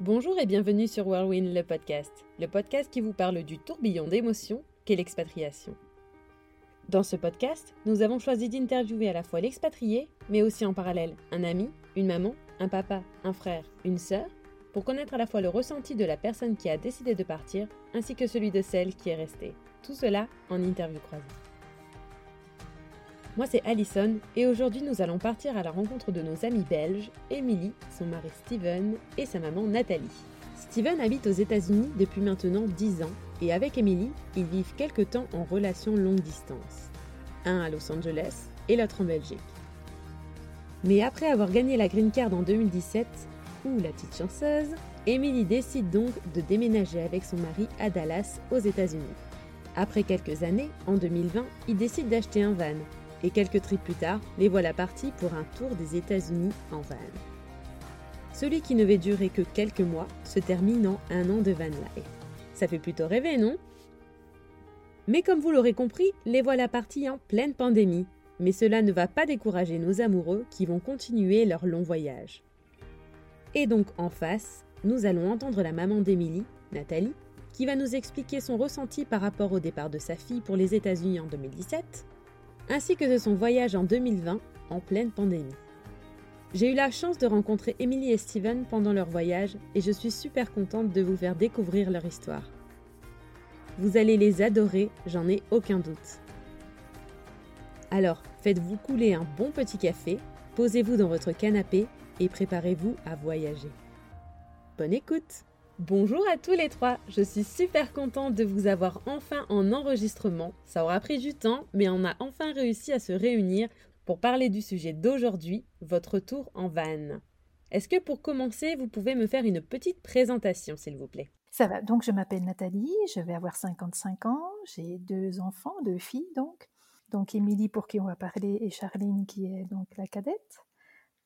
Bonjour et bienvenue sur Whirlwind le podcast, le podcast qui vous parle du tourbillon d'émotions qu'est l'expatriation. Dans ce podcast, nous avons choisi d'interviewer à la fois l'expatrié, mais aussi en parallèle un ami, une maman, un papa, un frère, une sœur, pour connaître à la fois le ressenti de la personne qui a décidé de partir, ainsi que celui de celle qui est restée. Tout cela en interview croisée. Moi c'est Alison et aujourd'hui nous allons partir à la rencontre de nos amis belges, Emily, son mari Steven et sa maman Nathalie. Steven habite aux États-Unis depuis maintenant 10 ans et avec Emily, ils vivent quelque temps en relation longue distance. Un à Los Angeles et l'autre en Belgique. Mais après avoir gagné la Green Card en 2017, ou la petite chanceuse, Emily décide donc de déménager avec son mari à Dallas aux États-Unis. Après quelques années, en 2020, ils décident d'acheter un van et quelques trips plus tard, les voilà partis pour un tour des États-Unis en van. Celui qui ne va durer que quelques mois se termine en un an de van life. Ça fait plutôt rêver, non? Mais comme vous l'aurez compris, les voilà partis en pleine pandémie. Mais cela ne va pas décourager nos amoureux qui vont continuer leur long voyage. Et donc en face, nous allons entendre la maman d'Émilie, Nathalie, qui va nous expliquer son ressenti par rapport au départ de sa fille pour les États-Unis en 2017, ainsi que de son voyage en 2020 en pleine pandémie. J'ai eu la chance de rencontrer Emily et Steven pendant leur voyage et je suis super contente de vous faire découvrir leur histoire. Vous allez les adorer, j'en ai aucun doute. Alors, faites-vous couler un bon petit café, posez-vous dans votre canapé et préparez-vous à voyager. Bonne écoute Bonjour à tous les trois, je suis super contente de vous avoir enfin en enregistrement. Ça aura pris du temps, mais on a enfin réussi à se réunir pour parler du sujet d'aujourd'hui, votre tour en van. Est-ce que pour commencer, vous pouvez me faire une petite présentation, s'il vous plaît? Ça va, donc je m'appelle Nathalie, je vais avoir 55 ans, j'ai deux enfants, deux filles donc. Donc Émilie pour qui on va parler et Charline qui est donc la cadette.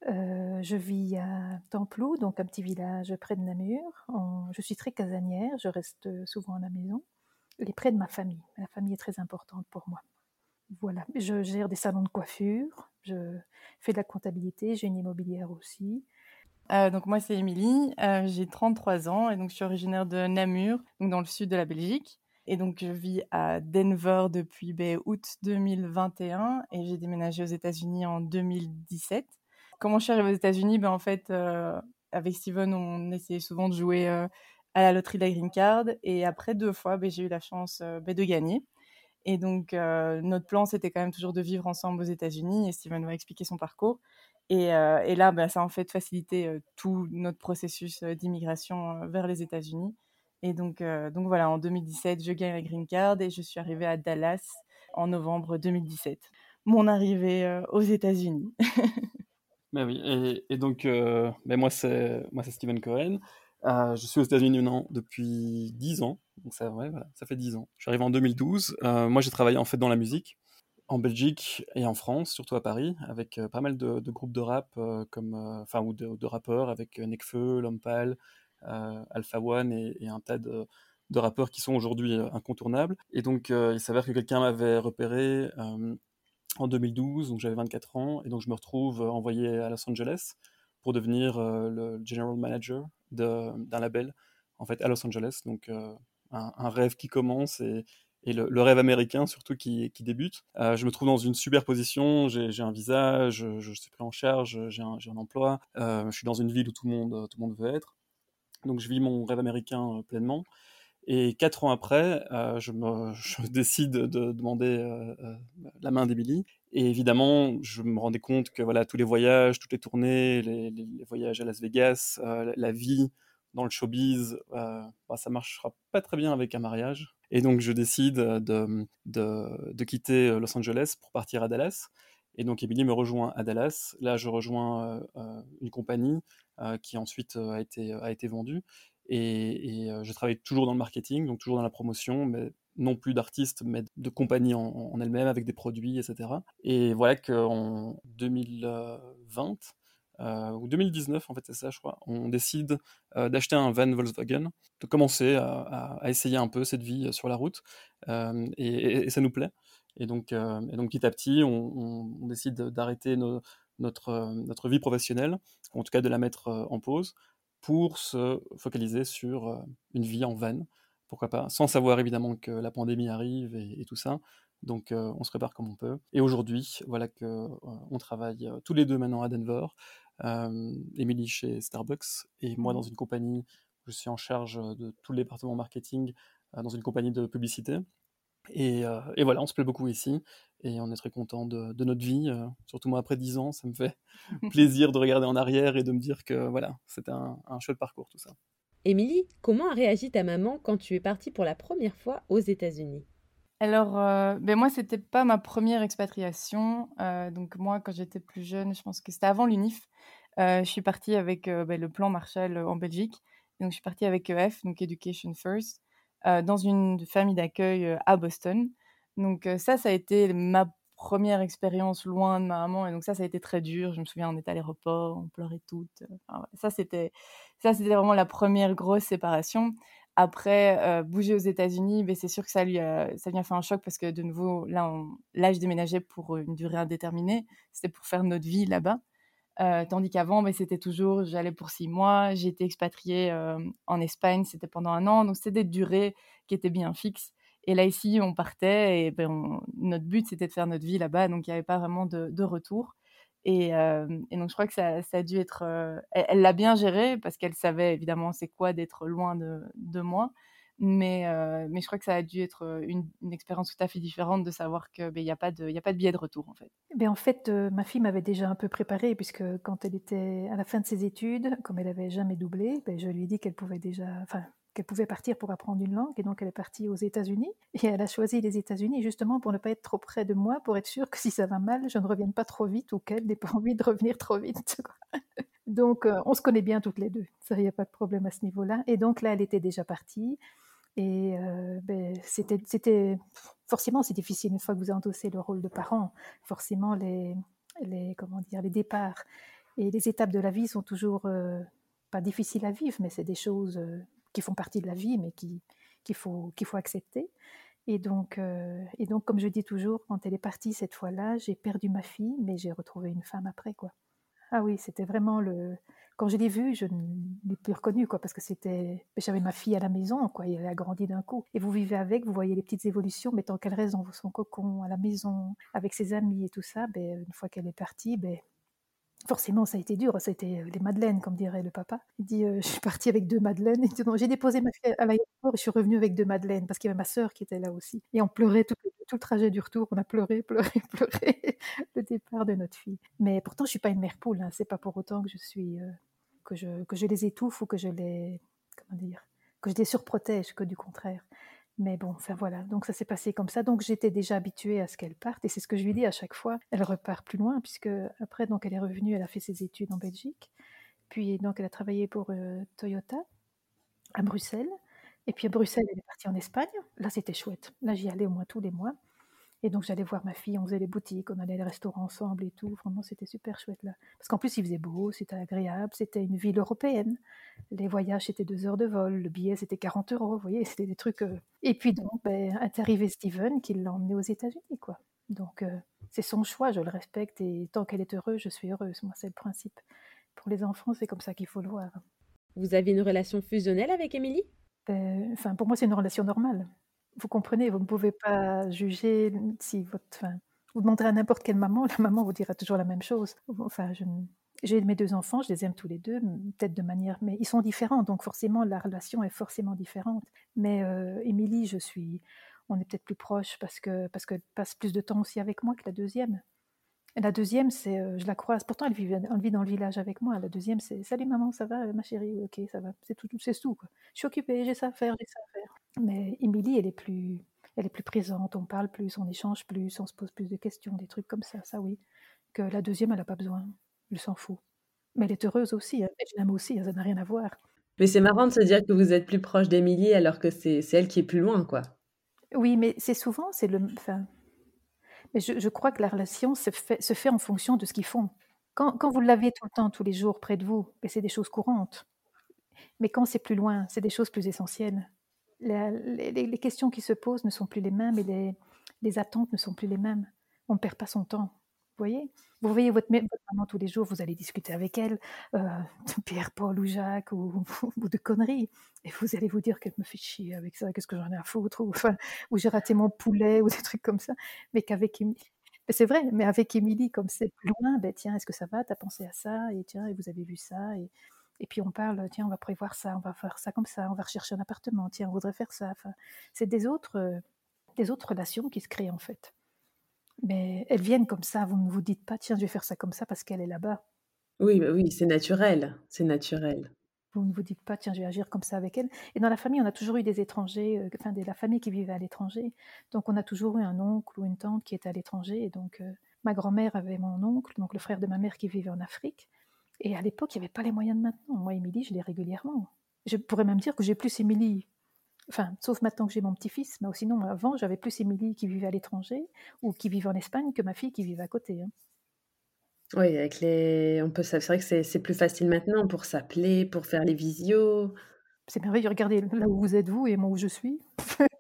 Euh, je vis à Templou, donc un petit village près de Namur. je suis très casanière, je reste souvent à la maison et près de ma famille. La famille est très importante pour moi. Voilà, je gère des salons de coiffure, je fais de la comptabilité, j'ai une immobilière aussi. Euh, donc moi c'est Émilie, euh, j'ai 33 ans et donc je suis originaire de Namur, donc dans le sud de la Belgique. Et donc je vis à Denver depuis ben, août 2021 et j'ai déménagé aux États-Unis en 2017 comment je suis arrivée aux États-Unis? Ben, En fait, euh, avec Steven, on essayait souvent de jouer euh, à la loterie de la Green Card. Et après deux fois, ben, j'ai eu la chance euh, ben, de gagner. Et donc, notre plan, c'était quand même toujours de vivre ensemble aux États-Unis. Et Steven va expliquer son parcours. Et, et là, ben, ça a en fait facilité tout notre processus d'immigration vers les États-Unis. Et donc, donc voilà, en 2017, je gagne la Green Card et je suis arrivée à Dallas en novembre 2017. Mon arrivée aux États-Unis. Ben oui, et, donc, euh, ben moi, c'est moi c'est Steven Cohen. Euh, je suis aux États-Unis maintenant depuis 10 ans, donc ça, ouais, voilà, ça fait 10 ans. Je suis arrivé en 2012. Euh, moi, j'ai travaillé en fait dans la musique, en Belgique et en France, surtout à Paris, avec pas mal de, groupes de rap, comme, enfin, ou de, rappeurs, avec Nekfeu, Lompal, Alpha One et, un tas de rappeurs qui sont aujourd'hui incontournables. Et donc, il s'avère que quelqu'un m'avait repéré en 2012, donc j'avais 24 ans, et donc je me retrouve euh, envoyé à Los Angeles pour devenir euh, le general manager d'un label, en fait, à Los Angeles. Donc euh, un, rêve qui commence et, le, rêve américain surtout qui, débute. je me trouve dans une super position, j'ai un visa, je, suis pris en charge, j'ai un, un, emploi, je suis dans une ville où tout le monde, tout le monde veut être. Donc je vis mon rêve américain pleinement. Et quatre ans après, euh, je, me, décide de demander euh, euh, la main d'Emily. Et évidemment, je me rendais compte que voilà, tous les voyages, toutes les tournées, les, voyages à Las Vegas, la vie dans le showbiz, bah, ça marchera pas très bien avec un mariage. Et donc, je décide de, de, de, quitter Los Angeles pour partir à Dallas. Et donc, Emily me rejoint à Dallas. Là, je rejoins une compagnie qui ensuite a été, a été vendue. Et, je travaille toujours dans le marketing, donc toujours dans la promotion, mais non plus d'artistes, mais de compagnie en, elle-même, avec des produits, etc. Et voilà qu'en 2020, ou 2019 en fait c'est ça je crois, on décide d'acheter un van Volkswagen, de commencer à, essayer un peu cette vie sur la route, et, ça nous plaît. Et donc, et donc petit à petit, on, on décide d'arrêter notre, notre vie professionnelle, en tout cas de la mettre en pause, pour se focaliser sur une vie en van, pourquoi pas, sans savoir évidemment que la pandémie arrive et, tout ça. Donc on se prépare comme on peut. Et aujourd'hui, voilà que on travaille tous les deux maintenant à Denver. Émilie chez Starbucks et moi mmh. dans une compagnie. Je suis en charge de tout le département marketing dans une compagnie de publicité. Et, et, voilà, on se plaît beaucoup ici et on est très content de, de notre vie. surtout moi, après 10 ans, ça me fait plaisir de regarder en arrière et de me dire que voilà, c'était un, un chouette parcours tout ça. Émilie, comment a réagi ta maman quand tu es partie pour la première fois aux États-Unis? Alors, euh, ben moi, c'était pas ma première expatriation. Euh, donc moi, quand j'étais plus jeune, je pense que c'était avant l'UNIF. Euh, je suis partie avec ben, le plan Marshall en Belgique. Donc, je suis partie avec EF, donc Education First, dans une famille d'accueil à Boston. Donc ça, ça a été ma première expérience loin de ma maman. Et donc ça, ça a été très dur. Je me souviens, on était à l'aéroport, on pleurait toutes. ça, c'était ça, c'était vraiment la première grosse séparation. Après, bouger aux États-Unis, ben, c'est sûr que ça lui, a, ça lui a fait un choc parce que de nouveau, là, là je déménageais pour une durée indéterminée. C'était pour faire notre vie là-bas. Tandis qu'avant, ben, c'était toujours, j'allais pour six mois. Été expatriée en Espagne, c'était pendant un an. Donc, c'était des durées qui étaient bien fixes. Et là, ici, on partait et ben, notre but, c'était de faire notre vie là-bas. Donc, il n'y avait pas vraiment de, de retour. Et, et, donc, je crois que ça, a dû être. elle l'a bien géré parce qu'elle savait évidemment c'est quoi d'être loin de, de moi. Mais, mais je crois que ça a dû être une, expérience tout à fait différente de savoir qu'il ben, n'y a, pas de, y a pas de billet de retour en fait. Ben, en fait, ma fille m'avait déjà un peu préparée puisque quand elle était à la fin de ses études, comme elle n'avait jamais doublé, ben, je lui ai dit qu'elle pouvait déjà. Qu'elle pouvait partir pour apprendre une langue, et donc elle est partie aux États-Unis. Et elle a choisi les États-Unis justement pour ne pas être trop près de moi, pour être sûre que si ça va mal, je ne revienne pas trop vite ou qu'elle n'ait pas envie de revenir trop vite. donc euh, on se connaît bien toutes les deux, il n'y a pas de problème à ce niveau-là. Et donc là, elle était déjà partie. Et euh, ben, c'était, forcément c'est difficile une fois que vous endossez le rôle de parent. Forcément les, les comment dire les départs et les étapes de la vie sont toujours euh, pas difficiles à vivre, mais c'est des choses qui font partie de la vie, mais qu'il qui faut, qu'il faut accepter. Et donc, euh, et donc, comme je dis toujours, quand elle est partie cette fois-là, j'ai perdu ma fille, mais j'ai retrouvé une femme après, quoi. Ah oui, c'était vraiment le. Quand je l'ai vue, je ne l'ai plus reconnue, quoi, parce que c'était. J'avais ma fille à la maison, quoi, elle a grandi d'un coup. Et vous vivez avec, vous voyez les petites évolutions, mais tant qu'elle reste dans son cocon, à la maison, avec ses amis et tout ça, ben, une fois qu'elle est partie, ben, Forcément, ça a été dur, été les madeleines, comme dirait le papa. Il dit Je suis partie avec deux madeleines. J'ai déposé ma fille à l'aéroport et je suis revenue avec deux madeleines parce qu'il y avait ma sœur qui était là aussi. Et on pleurait tout, le trajet du retour. On a pleuré, pleuré, pleuré le départ de notre fille. Mais pourtant, je suis pas une mère poule. Hein. C'est pas pour autant que je suis. que, je, que je les étouffe ou que je les. Comment dire Que je les surprotège, que du contraire. Mais bon, enfin voilà, donc ça s'est passé comme ça. Donc j'étais déjà habituée à ce qu'elle parte, et c'est ce que je lui dis à chaque fois. Elle repart plus loin, puisque après, donc elle est revenue, elle a fait ses études en Belgique, puis donc elle a travaillé pour euh, Toyota à Bruxelles, et puis à Bruxelles, elle est partie en Espagne. Là, c'était chouette. Là, j'y allais au moins tous les mois. Et donc j'allais voir ma fille, on faisait les boutiques, on allait les restaurants ensemble et tout. Vraiment, c'était super chouette là. Parce qu'en plus, il faisait beau, c'était agréable, c'était une ville européenne. Les voyages, c'était deux heures de vol, le billet, c'était 40 euros, vous voyez, c'était des trucs. Euh. Et puis donc, ben, est arrivé Steven qui l'a emmené aux États-Unis, quoi. Donc euh, c'est son choix, je le respecte et tant qu'elle est heureuse, je suis heureuse. Moi, c'est le principe. Pour les enfants, c'est comme ça qu'il faut le voir. Vous avez une relation fusionnelle avec Émilie? Ben, Enfin, pour moi, c'est une relation normale. Vous comprenez, vous ne pouvez pas juger si votre. Enfin, vous demanderez à n'importe quelle maman, la maman vous dira toujours la même chose. Enfin, j'ai mes deux enfants, je les aime tous les deux, peut-être de manière, mais ils sont différents, donc forcément la relation est forcément différente. Mais euh, Émilie, je suis, on est peut-être plus proches parce que parce qu'elle passe plus de temps aussi avec moi que la deuxième. La deuxième, c'est, euh, je la croise. Pourtant, elle vit, elle vit, dans le village avec moi. La deuxième, c'est, salut maman, ça va, ma chérie, ok, ça va. C'est tout, c'est tout. Je suis occupée, j'ai ça à faire, j'ai ça à faire. Mais Émilie, elle est plus, elle est plus présente. On parle plus, on échange plus, on se pose plus de questions, des trucs comme ça. Ça, oui. Que la deuxième, elle n'a pas besoin. Elle s'en fout. Mais elle est heureuse aussi. Hein. Je l'aime aussi. Hein, ça n'a rien à voir. Mais c'est marrant de se dire que vous êtes plus proche d'Émilie alors que c'est, elle qui est plus loin, quoi. Oui, mais c'est souvent, c'est le, enfin, mais je, crois que la relation se fait, se fait, en fonction de ce qu'ils font. Quand, quand vous l'avez tout le temps, tous les jours, près de vous, ben, c'est des choses courantes. Mais quand c'est plus loin, c'est des choses plus essentielles. Les, questions qui se posent ne sont plus les mêmes et les, attentes ne sont plus les mêmes. On ne perd pas son temps. Vous voyez Vous voyez votre, maman tous les jours, vous allez discuter avec elle euh, de Pierre, Paul ou Jacques ou, de conneries. Et vous allez vous dire qu'elle me fait chier avec ça, qu'est-ce que j'en ai à foutre, ou j'ai raté mon poulet, ou des trucs comme ça. Mais qu'avec c'est vrai, mais avec Émilie, comme c'est plus loin, ben tiens, est-ce que ça va? T'as pensé à ça Et tiens, et vous avez vu ça et, et puis on parle, tiens, on va prévoir ça, on va faire ça comme ça, on va rechercher un appartement, tiens, on voudrait faire ça. Enfin, c'est des autres, euh, des autres relations qui se créent en fait. Mais elles viennent comme ça, vous ne vous dites pas, tiens, je vais faire ça comme ça parce qu'elle est là-bas. Oui, bah oui, c'est naturel, c'est naturel. Vous ne vous dites pas, tiens, je vais agir comme ça avec elle. Et dans la famille, on a toujours eu des étrangers, euh, enfin, de la famille qui vivait à l'étranger. Donc, on a toujours eu un oncle ou une tante qui était à l'étranger. Et donc, euh, ma grand-mère avait mon oncle, donc le frère de ma mère qui vivait en Afrique. Et à l'époque, il n'y avait pas les moyens de maintenant. Moi, Émilie, je l'ai régulièrement. Je pourrais même dire que j'ai plus Émilie Enfin, sauf maintenant que j'ai mon petit-fils, mais sinon, avant, j'avais plus Émilie qui vivait à l'étranger ou qui vivait en Espagne que ma fille qui vivait à côté. Hein. Oui, avec les... on peut... c'est vrai que c'est plus facile maintenant pour s'appeler, pour faire les visios. C'est merveilleux, regardez là où vous êtes vous et moi où je suis.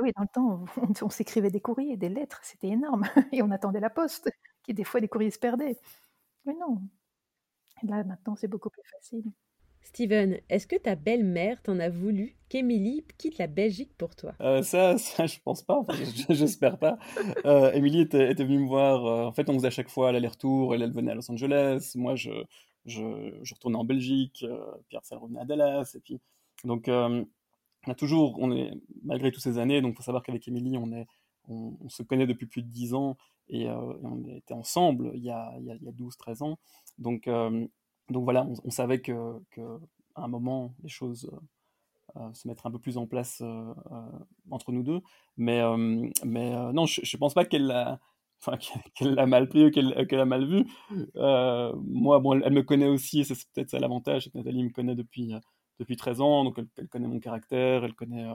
oui, dans le temps, on, s'écrivait des courriers, des lettres, c'était énorme. Et on attendait la poste, qui des fois, les courriers se perdaient. Mais non, là, maintenant, c'est beaucoup plus facile. Steven, est-ce que ta belle-mère t'en a voulu qu'Émilie quitte la Belgique pour toi? Euh, Ça, ça, je pense pas. J'espère pas. Euh, Émilie était, était, venue me voir. Euh, en fait, on faisait à chaque fois l'aller-retour. Elle, elle venait à Los Angeles. Moi, je, je, je retournais en Belgique. Pierre, ça revenait à Dallas. Et puis, donc, on a toujours, on est malgré toutes ces années. Donc, faut savoir qu'avec Émilie, on est, on, se connaît depuis plus de 10 ans et, on était ensemble il y a, a, a 12-13 ans. Donc donc voilà, on, savait que, à un moment, les choses euh, euh, se mettraient un peu plus en place euh, entre nous deux. Mais, mais non, je ne pense pas qu'elle l'a mal pris ou qu'elle a mal vu. moi, bon, elle, me connaît aussi, c'est peut-être ça l'avantage, que Nathalie me connaît depuis, depuis 13 ans, donc elle, connaît mon caractère, elle connaît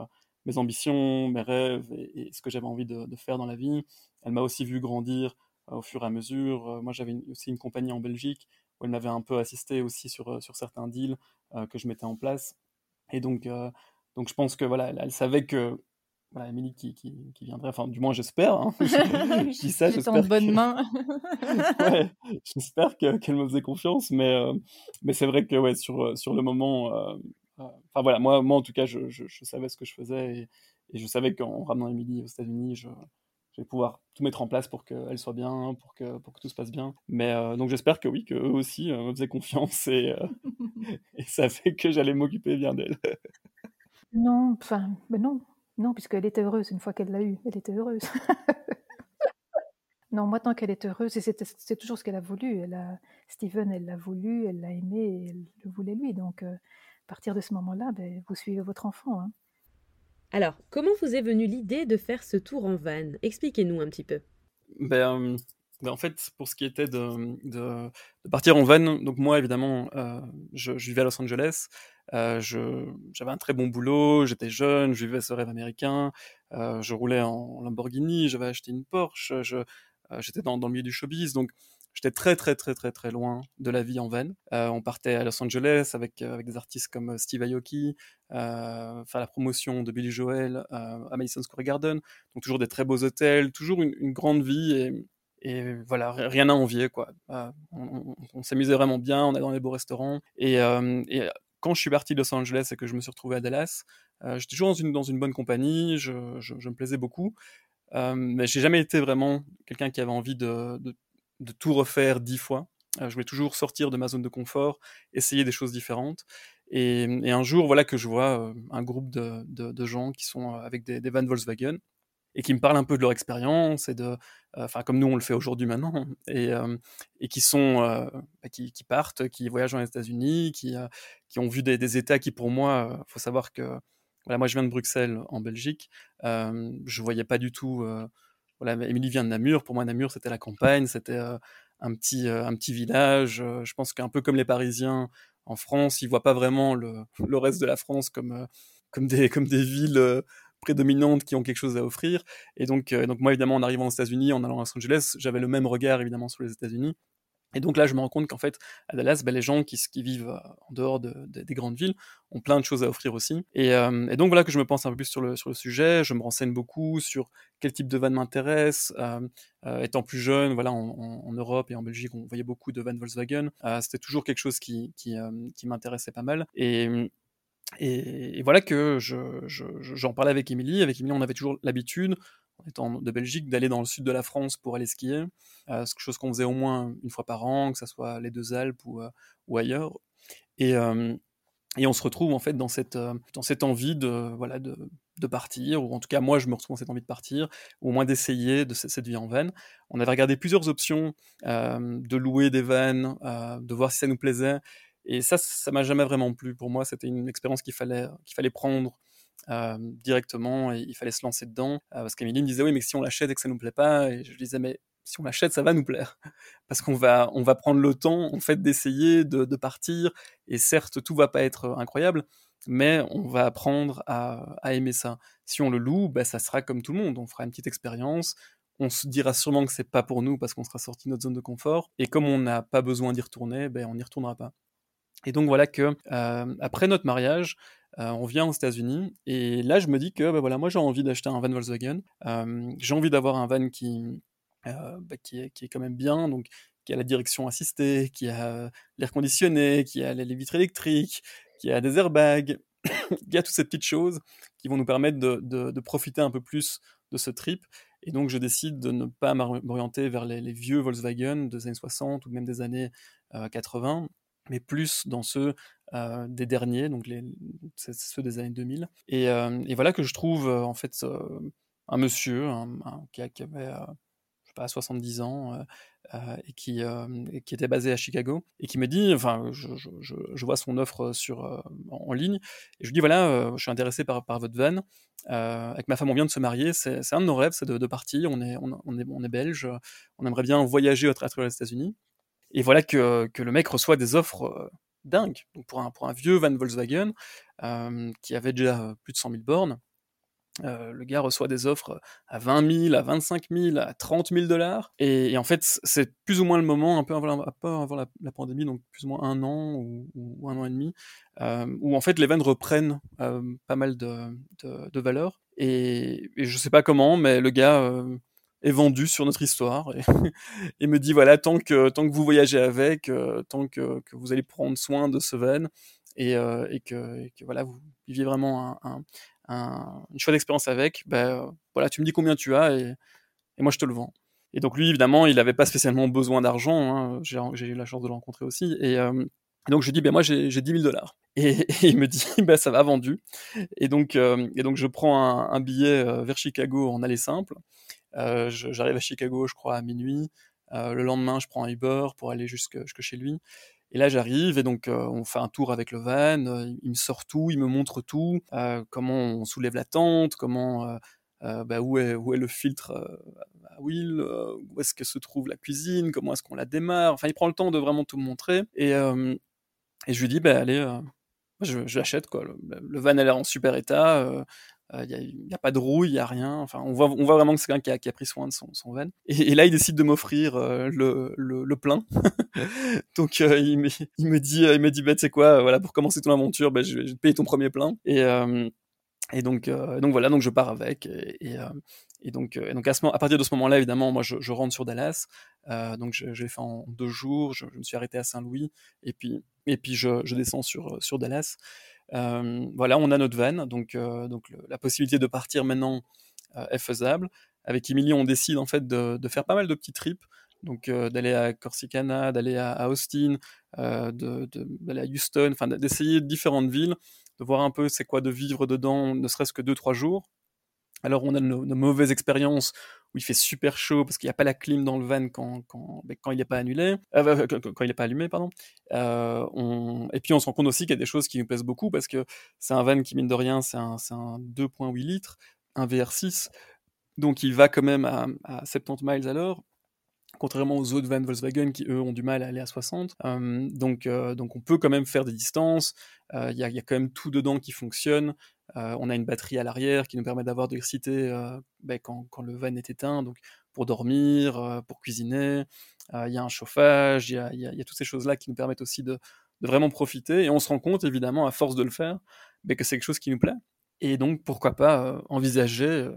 mes ambitions, mes rêves et, ce que j'avais envie de, de, faire dans la vie. Elle m'a aussi vu grandir au fur et à mesure. moi, j'avais aussi une compagnie en Belgique où elle m'avait un peu assisté aussi sur, euh, sur certains deals euh, que je mettais en place. Et donc, euh, donc je pense que voilà, elle, savait que voilà, Émilie qui, qui, viendrait, enfin du moins j'espère, hein. je, dis ça, j'espère. en bonne main. ouais, j'espère qu'elle me faisait confiance, mais, mais c'est vrai que ouais, sur, sur le moment, enfin voilà, moi, moi en tout cas, je, je, je, savais ce que je faisais et, et je savais qu'en ramenant Émilie aux États-Unis, je, je vais pouvoir tout mettre en place pour qu'elle soit bien, pour que, pour que tout se passe bien. Mais euh, donc j'espère que oui, qu'eux aussi euh, me faisaient confiance et, euh, et ça fait que j'allais m'occuper bien d'elle. non, enfin, mais non, non, puisqu'elle était heureuse une fois qu'elle l'a eu, elle était heureuse. non, moi tant qu'elle est heureuse, et c'est toujours ce qu'elle a voulu. Elle a, Steven, elle l'a voulu, elle l'a aimé, et elle le voulait lui. Donc à partir de ce moment-là, ben, vous suivez votre enfant. Hein. Alors, comment vous est venue l'idée de faire ce tour en van? Expliquez-nous un petit peu. Ben, ben, en fait, pour ce qui était de, de, partir en van, donc moi évidemment, euh, je, vivais à Los Angeles, euh, j'avais un très bon boulot, j'étais jeune, je vivais ce rêve américain, euh, je roulais en Lamborghini, j'avais acheté une Porsche, j'étais dans, dans, le milieu du showbiz, donc J'étais très très très très très loin de la vie en veine. Euh, on partait à Los Angeles avec, euh, avec des artistes comme euh, Steve Aoki, faire la promotion de Billy Joel à Madison Square Garden. Donc toujours des très beaux hôtels, toujours une, grande vie et, voilà, rien à envier quoi. on, s'amusait vraiment bien, on allait dans les beaux restaurants et, quand je suis parti de Los Angeles et que je me suis retrouvé à Dallas, j'étais toujours dans une, dans une bonne compagnie, je, me plaisais beaucoup, euh, mais j'ai jamais été vraiment quelqu'un qui avait envie de, de tout refaire dix fois. Euh, je voulais toujours sortir de ma zone de confort, essayer des choses différentes. Et, un jour, voilà que je vois euh, un groupe de, de, gens qui sont euh, avec des, des Volkswagen et qui me parlent un peu de leur expérience et de, enfin comme nous on le fait aujourd'hui maintenant, et, et qui sont, bah, qui, qui, partent, qui voyagent aux États-Unis, qui, qui ont vu des, des, États qui pour moi, faut savoir que voilà, moi je viens de Bruxelles en Belgique, je voyais pas du tout voilà, Émilie vient de Namur. Pour moi, Namur, c'était la campagne, c'était euh, un, petit, euh, un petit village. Euh, je pense qu'un peu comme les Parisiens en France, ils voient pas vraiment le, le reste de la France comme, comme, des, comme des villes prédominantes qui ont quelque chose à offrir. Et donc, donc moi, évidemment, en arrivant aux États-Unis, en allant à Los Angeles, j'avais le même regard, évidemment, sur les États-Unis. Et donc là, je me rends compte qu'en fait, à Dallas, bah, les gens qui, vivent euh, en dehors de, des grandes villes ont plein de choses à offrir aussi. Et, euh, et, donc voilà que je me pense un peu plus sur le, sujet. Je me renseigne beaucoup sur quel type de van m'intéresse. Euh, étant plus jeune, voilà, en, Europe et en Belgique, on voyait beaucoup de van Volkswagen. C'était toujours quelque chose qui, m'intéressait pas mal. Et voilà que j'en je, je, parlais avec Émilie. Avec Émilie, on avait toujours l'habitude, étant de Belgique, d'aller dans le sud de la France pour aller skier. Euh, quelque chose qu'on faisait au moins une fois par an, que ce soit les deux Alpes ou, euh, ou ailleurs. Et, euh, et on se retrouve en fait dans cette, euh, dans cette envie de, voilà, de, de, partir, ou en tout cas moi je me retrouve dans cette envie de partir, ou au moins d'essayer de cette, vie en van. On avait regardé plusieurs options, euh, de louer des vannes, de voir si ça nous plaisait. Et ça, ça m'a jamais vraiment plu. Pour moi, c'était une expérience qu'il fallait, qu'il fallait prendre euh, directement et il fallait se lancer dedans. Euh, parce qu'Emilie me disait, oui, mais si on l'achète et que ça nous plaît pas, et je disais, mais si on l'achète, ça va nous plaire. Parce qu'on va, on va prendre le temps, en fait, d'essayer de, de, partir. Et certes, tout va pas être incroyable, mais on va apprendre à, à aimer ça. Si on le loue, bah, ça sera comme tout le monde. On fera une petite expérience. On se dira sûrement que c'est pas pour nous parce qu'on sera sorti de notre zone de confort. Et comme on n'a pas besoin d'y retourner, ben, on n'y retournera pas. Et donc voilà que euh, après notre mariage, euh, on vient aux États-Unis et là je me dis que bah, voilà moi j'ai envie d'acheter un van Volkswagen. Euh, j'ai envie d'avoir un van qui bah, qui, est, quand même bien donc qui a la direction assistée, qui a l'air conditionné, qui a les vitres électriques, qui a des airbags, qui a toutes ces petites choses qui vont nous permettre de, profiter un peu plus de ce trip. Et donc je décide de ne pas m'orienter vers les, vieux Volkswagen des années 60 ou même des années euh, 80 mais plus dans ceux euh, des derniers, donc ceux des années 2000. Et, euh, et voilà que je trouve euh, en fait un monsieur qui, avait, je sais pas, 70 ans et qui, était basé à Chicago et qui me dit, enfin, je, vois son offre sur, en ligne et je lui dis voilà, je suis intéressé par, votre van. avec ma femme, on vient de se marier, c'est un de nos rêves, c'est de, partir. On est, on, est, on est belge, on aimerait bien voyager à travers les États-Unis. Et voilà que, que, le mec reçoit des offres euh, dingues. Donc pour un, pour un vieux van Volkswagen euh, qui avait déjà plus de 100 000 bornes, euh, le gars reçoit des offres à 20 000, à 25 000, à 30 000 dollars. Et, en fait, c'est plus ou moins le moment, un peu avant, la, pandémie, donc plus ou moins un an ou, un an et demi, euh, où en fait les vannes reprennent euh, pas mal de, de, valeur. Et, et, je sais pas comment, mais le gars euh, est vendu sur notre histoire et, me dit voilà tant que tant que vous voyagez avec, euh, tant que, que, vous allez prendre soin de ce van et, euh, et, que, voilà vous viviez vraiment un, un, un, une chouette expérience avec, ben voilà tu me dis combien tu as et, moi je te le vends. Et donc lui évidemment il n'avait pas spécialement besoin d'argent, hein, j'ai eu la chance de le rencontrer aussi et euh, donc je dis ben moi j'ai 10 000 dollars et, il me dit ben ça va vendu et donc euh, et donc je prends un, billet euh, vers Chicago en aller simple euh, J'arrive à Chicago, je crois, à minuit. Euh, le lendemain, je prends un Uber pour aller jusque, chez lui. Et là, j'arrive et donc euh, on fait un tour avec le van. Euh, il me sort tout, il me montre tout, euh, comment on soulève la tente, comment, euh, bah, où, est, le filtre à huile, où est-ce que se trouve la cuisine, comment est-ce qu'on la démarre. Enfin, il prend le temps de vraiment tout me montrer. Et, je lui dis, bah, allez, je, l'achète. Le, le, van a l'air en super état il euh, n'y a, pas de rouille, il n'y a rien. Enfin, on voit, on voit vraiment que c'est quelqu'un qui a, pris soin de son, son van. Et, là, il décide de m'offrir euh, le, le, le, plein. Donc, euh, il, me, il me dit, il me dit, bah, tu sais quoi, voilà, pour commencer ton aventure, bah, je, vais, je te payer ton premier plein. Et, et donc, donc voilà, donc je pars avec. Et, et, donc, donc à, partir de ce moment-là, évidemment, moi, je, je rentre sur Dallas. donc, j'ai fait en deux jours. Je, je, me suis arrêté à Saint-Louis. Et puis, et puis je, je descends sur, sur Dallas. Voilà, on a notre van, donc, la possibilité de partir maintenant est faisable. Avec Emily, on décide en fait de, faire pas mal de petits trips, donc d'aller à Corsicana, d'aller à, Austin, d'aller à Houston, enfin d'essayer différentes villes, de voir un peu c'est quoi de vivre dedans, ne serait-ce que 2-3 jours. Alors on a nos, nos mauvaises expériences il fait super chaud parce qu'il n'y a pas la clim dans le van quand, quand, ben, il n'est pas annulé, euh, quand, il n'est pas allumé, pardon. Euh. Et puis on se rend compte aussi qu'il y a des choses qui nous plaisent beaucoup parce que c'est un van qui, mine de rien, c'est un, un 2.8 litres, un VR6, donc il va quand même à, à 70 miles à l'heure contrairement aux autres vannes Volkswagen qui eux ont du mal à aller à 60. Euh, donc, euh, donc on peut quand même faire des distances. Il euh, y, a, y, a, quand même tout dedans qui fonctionne. on a une batterie à l'arrière qui nous permet d'avoir de l'électricité ben, quand, quand, le van est éteint. Donc pour dormir, pour cuisiner. Il y a un chauffage, il y a, y a, toutes ces choses-là qui nous permettent aussi de, de, vraiment profiter. Et on se rend compte, évidemment, à force de le faire, ben, que c'est quelque chose qui nous plaît. Et donc, pourquoi pas envisager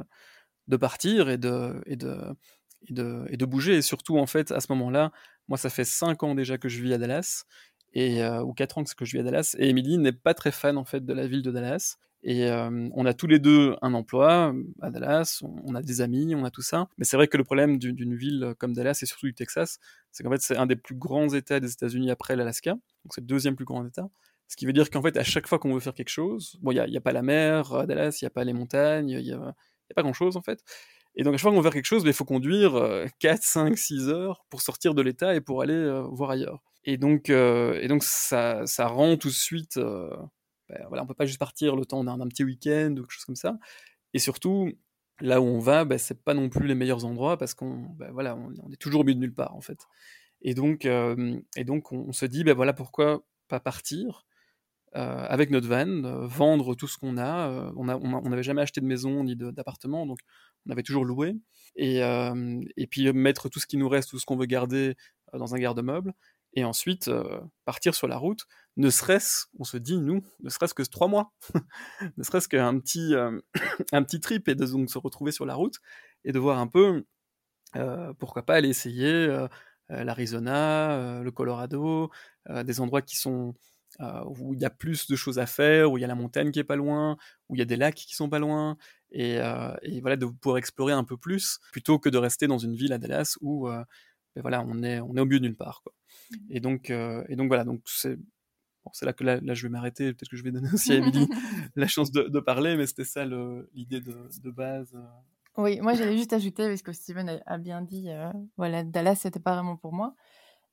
de partir et de, et de, et de, bouger. Et surtout, en fait, à ce moment-là, moi, ça fait 5 ans déjà que je vis à Dallas, et, euh, ou 4 ans que je vis à Dallas, et Emily n'est pas très fan, en fait, de la ville de Dallas. Et euh, on a tous les deux un emploi euh, à Dallas, on, a des amis, on a tout ça. Mais c'est vrai que le problème d'une ville comme Dallas et surtout du Texas, c'est qu'en fait c'est un des plus grands États des États-Unis après l'Alaska, donc c'est le deuxième plus grand État. Ce qui veut dire qu'en fait à chaque fois qu'on veut faire quelque chose, bon il n'y a, a, pas la mer à Dallas, il n'y a pas les montagnes, il n'y a, a, pas grand-chose en fait. Et donc, à chaque fois qu'on veut faire quelque chose, il faut conduire 4, 5, 6 heures pour sortir de l'État et pour aller euh, voir ailleurs. Et donc, euh, et donc ça, ça, rend tout de suite. Ben, voilà, on peut pas juste partir le temps d'un petit week-end ou quelque chose comme ça. Et surtout, là où on va, ben, c'est pas non plus les meilleurs endroits parce qu'on voilà, on, est toujours au milieu de nulle part en fait. Et donc, et donc on, se dit, ben voilà pourquoi pas partir avec notre van, vendre tout ce qu'on a. on n'avait jamais acheté de maison ni d'appartement, donc on avait toujours loué, et, euh, puis mettre tout ce qui nous reste, tout ce qu'on veut garder euh, dans un garde-meuble, et ensuite euh, partir sur la route, ne serait-ce, on se dit, nous, ne serait-ce que trois mois, ne serait-ce qu'un petit, petit trip, et de donc se retrouver sur la route, et de voir un peu, pourquoi pas aller essayer l'Arizona, le Colorado, des endroits qui sont où il y a plus de choses à faire, où il y a la montagne qui est pas loin, où il y a des lacs qui sont pas loin, euh, et, voilà de pouvoir explorer un peu plus plutôt que de rester dans une ville à Dallas où euh, ben voilà on est on est au milieu de nulle part quoi. Mmh. Et donc euh, et donc voilà donc c'est bon, c'est là que là, je vais m'arrêter peut-être que je vais donner aussi à Emily la chance de, parler mais c'était ça l'idée de, de, base. Oui, moi j'allais juste ajouter parce que Steven a, bien dit voilà Dallas c'était pas vraiment pour moi.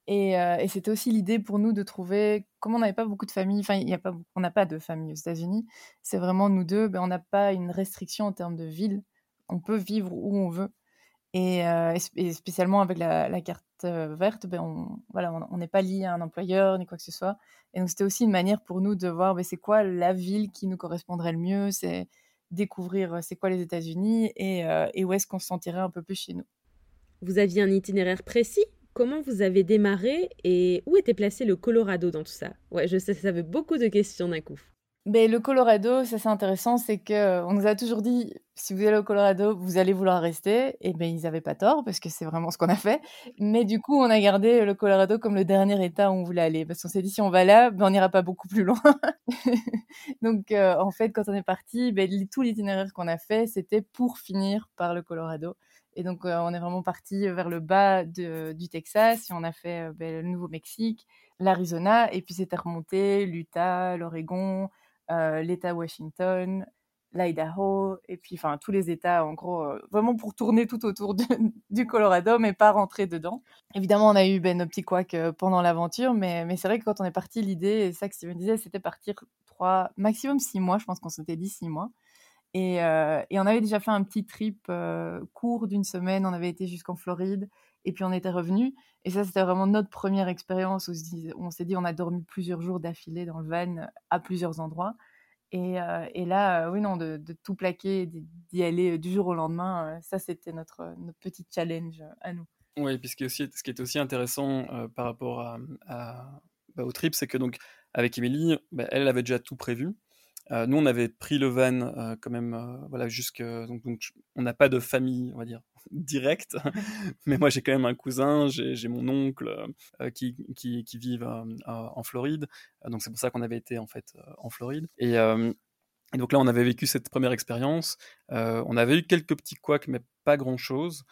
Et, et c'était aussi l'idée pour nous de trouver, comme on n'avait pas beaucoup de familles, enfin, on n'a pas de famille aux États-Unis, c'est vraiment nous deux, ben, on n'a pas une restriction en termes de ville. On peut vivre où on veut. Et, et spécialement avec la, carte verte, ben on voilà, on n'est pas lié à un employeur ni quoi que ce soit. Et donc c'était aussi une manière pour nous de voir ben, c'est quoi la ville qui nous correspondrait le mieux, c'est découvrir c'est quoi les États-Unis et où est-ce qu'on se sentirait un peu plus chez nous. Vous aviez un itinéraire précis? Comment vous avez démarré et où était placé le Colorado dans tout ça? Ouais, je sais, ça veut beaucoup de questions d'un coup. Mais le Colorado, ça c'est intéressant, c'est que euh, on nous a toujours dit si vous allez au Colorado, vous allez vouloir rester. Et ben ils n'avaient pas tort parce que c'est vraiment ce qu'on a fait. Mais du coup, on a gardé le Colorado comme le dernier état où on voulait aller parce qu'on s'est dit si on va là, ben, on n'ira pas beaucoup plus loin. Donc euh, en fait, quand on est parti, ben, tout l'itinéraire qu'on a fait, c'était pour finir par le Colorado. Et donc, euh, on est vraiment parti vers le bas du Texas et on a fait euh, ben, le Nouveau-Mexique, l'Arizona, et puis c'était remonté l'Utah, l'Oregon, euh, l'État Washington, l'Idaho, et puis enfin tous les États, en gros, vraiment pour tourner tout autour du Colorado, mais pas rentrer dedans. Évidemment, on a eu ben, nos petits couacs pendant l'aventure, mais, c'est vrai que quand on est parti, l'idée, et ça que Steven disait, c'était partir trois, maximum six mois, je pense qu'on s'était dit six mois. Euh, et, on avait déjà fait un petit trip euh, court d'une semaine. On avait été jusqu'en Floride et puis on était revenu. Et ça, c'était vraiment notre première expérience. On s'est dit, on a dormi plusieurs jours d'affilée dans le van à plusieurs endroits. Et, euh, là, oui, non, de, tout plaquer, d'y aller du jour au lendemain, ça, c'était notre, notre petit challenge à nous. Oui, puis ce qui, est aussi, ce qui était aussi intéressant par rapport bah, au trip, c'est que donc avec Émilie, bah, elle avait déjà tout prévu. Euh, nous, on avait pris le van euh, quand même, euh, voilà, jusque donc, donc on n'a pas de famille, on va dire directe, mais moi j'ai quand même un cousin, j'ai mon oncle qui, qui, qui vivent en Floride, donc c'est pour ça qu'on avait été en fait en Floride. Et, et, donc là, on avait vécu cette première expérience. on avait eu quelques petits couacs, mais pas grand chose.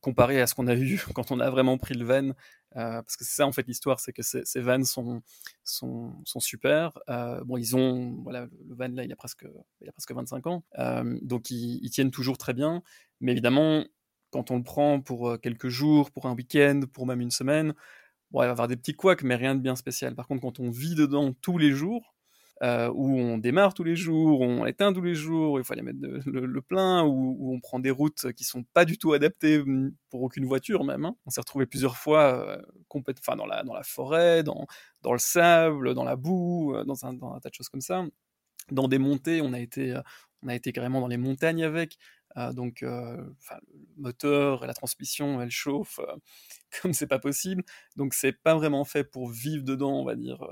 comparé à ce qu'on a eu quand on a vraiment pris le van euh, parce que c'est ça en fait l'histoire, c'est que ces, vannes sont, sont, super. Euh, bon, ils ont, voilà, le van là, il a presque, il a presque 25 ans, euh, donc ils, tiennent toujours très bien. Mais évidemment, quand on le prend pour quelques jours, pour un week-end, pour même une semaine, bon, il va avoir des petits couacs, mais rien de bien spécial. Par contre, quand on vit dedans tous les jours, euh, où on démarre tous les jours, on éteint tous les jours, il faut aller mettre le, plein, où, on prend des routes qui sont pas du tout adaptées mm, pour aucune voiture même. Hein. On s'est retrouvé plusieurs fois euh, dans, la, dans la forêt, dans, dans le sable, dans la boue, euh, dans un, tas de choses comme ça. Dans des montées, on a été, on a été carrément dans les montagnes avec. donc, le moteur et la transmission, elle chauffe comme c'est pas possible. Donc, c'est pas vraiment fait pour vivre dedans, on va dire,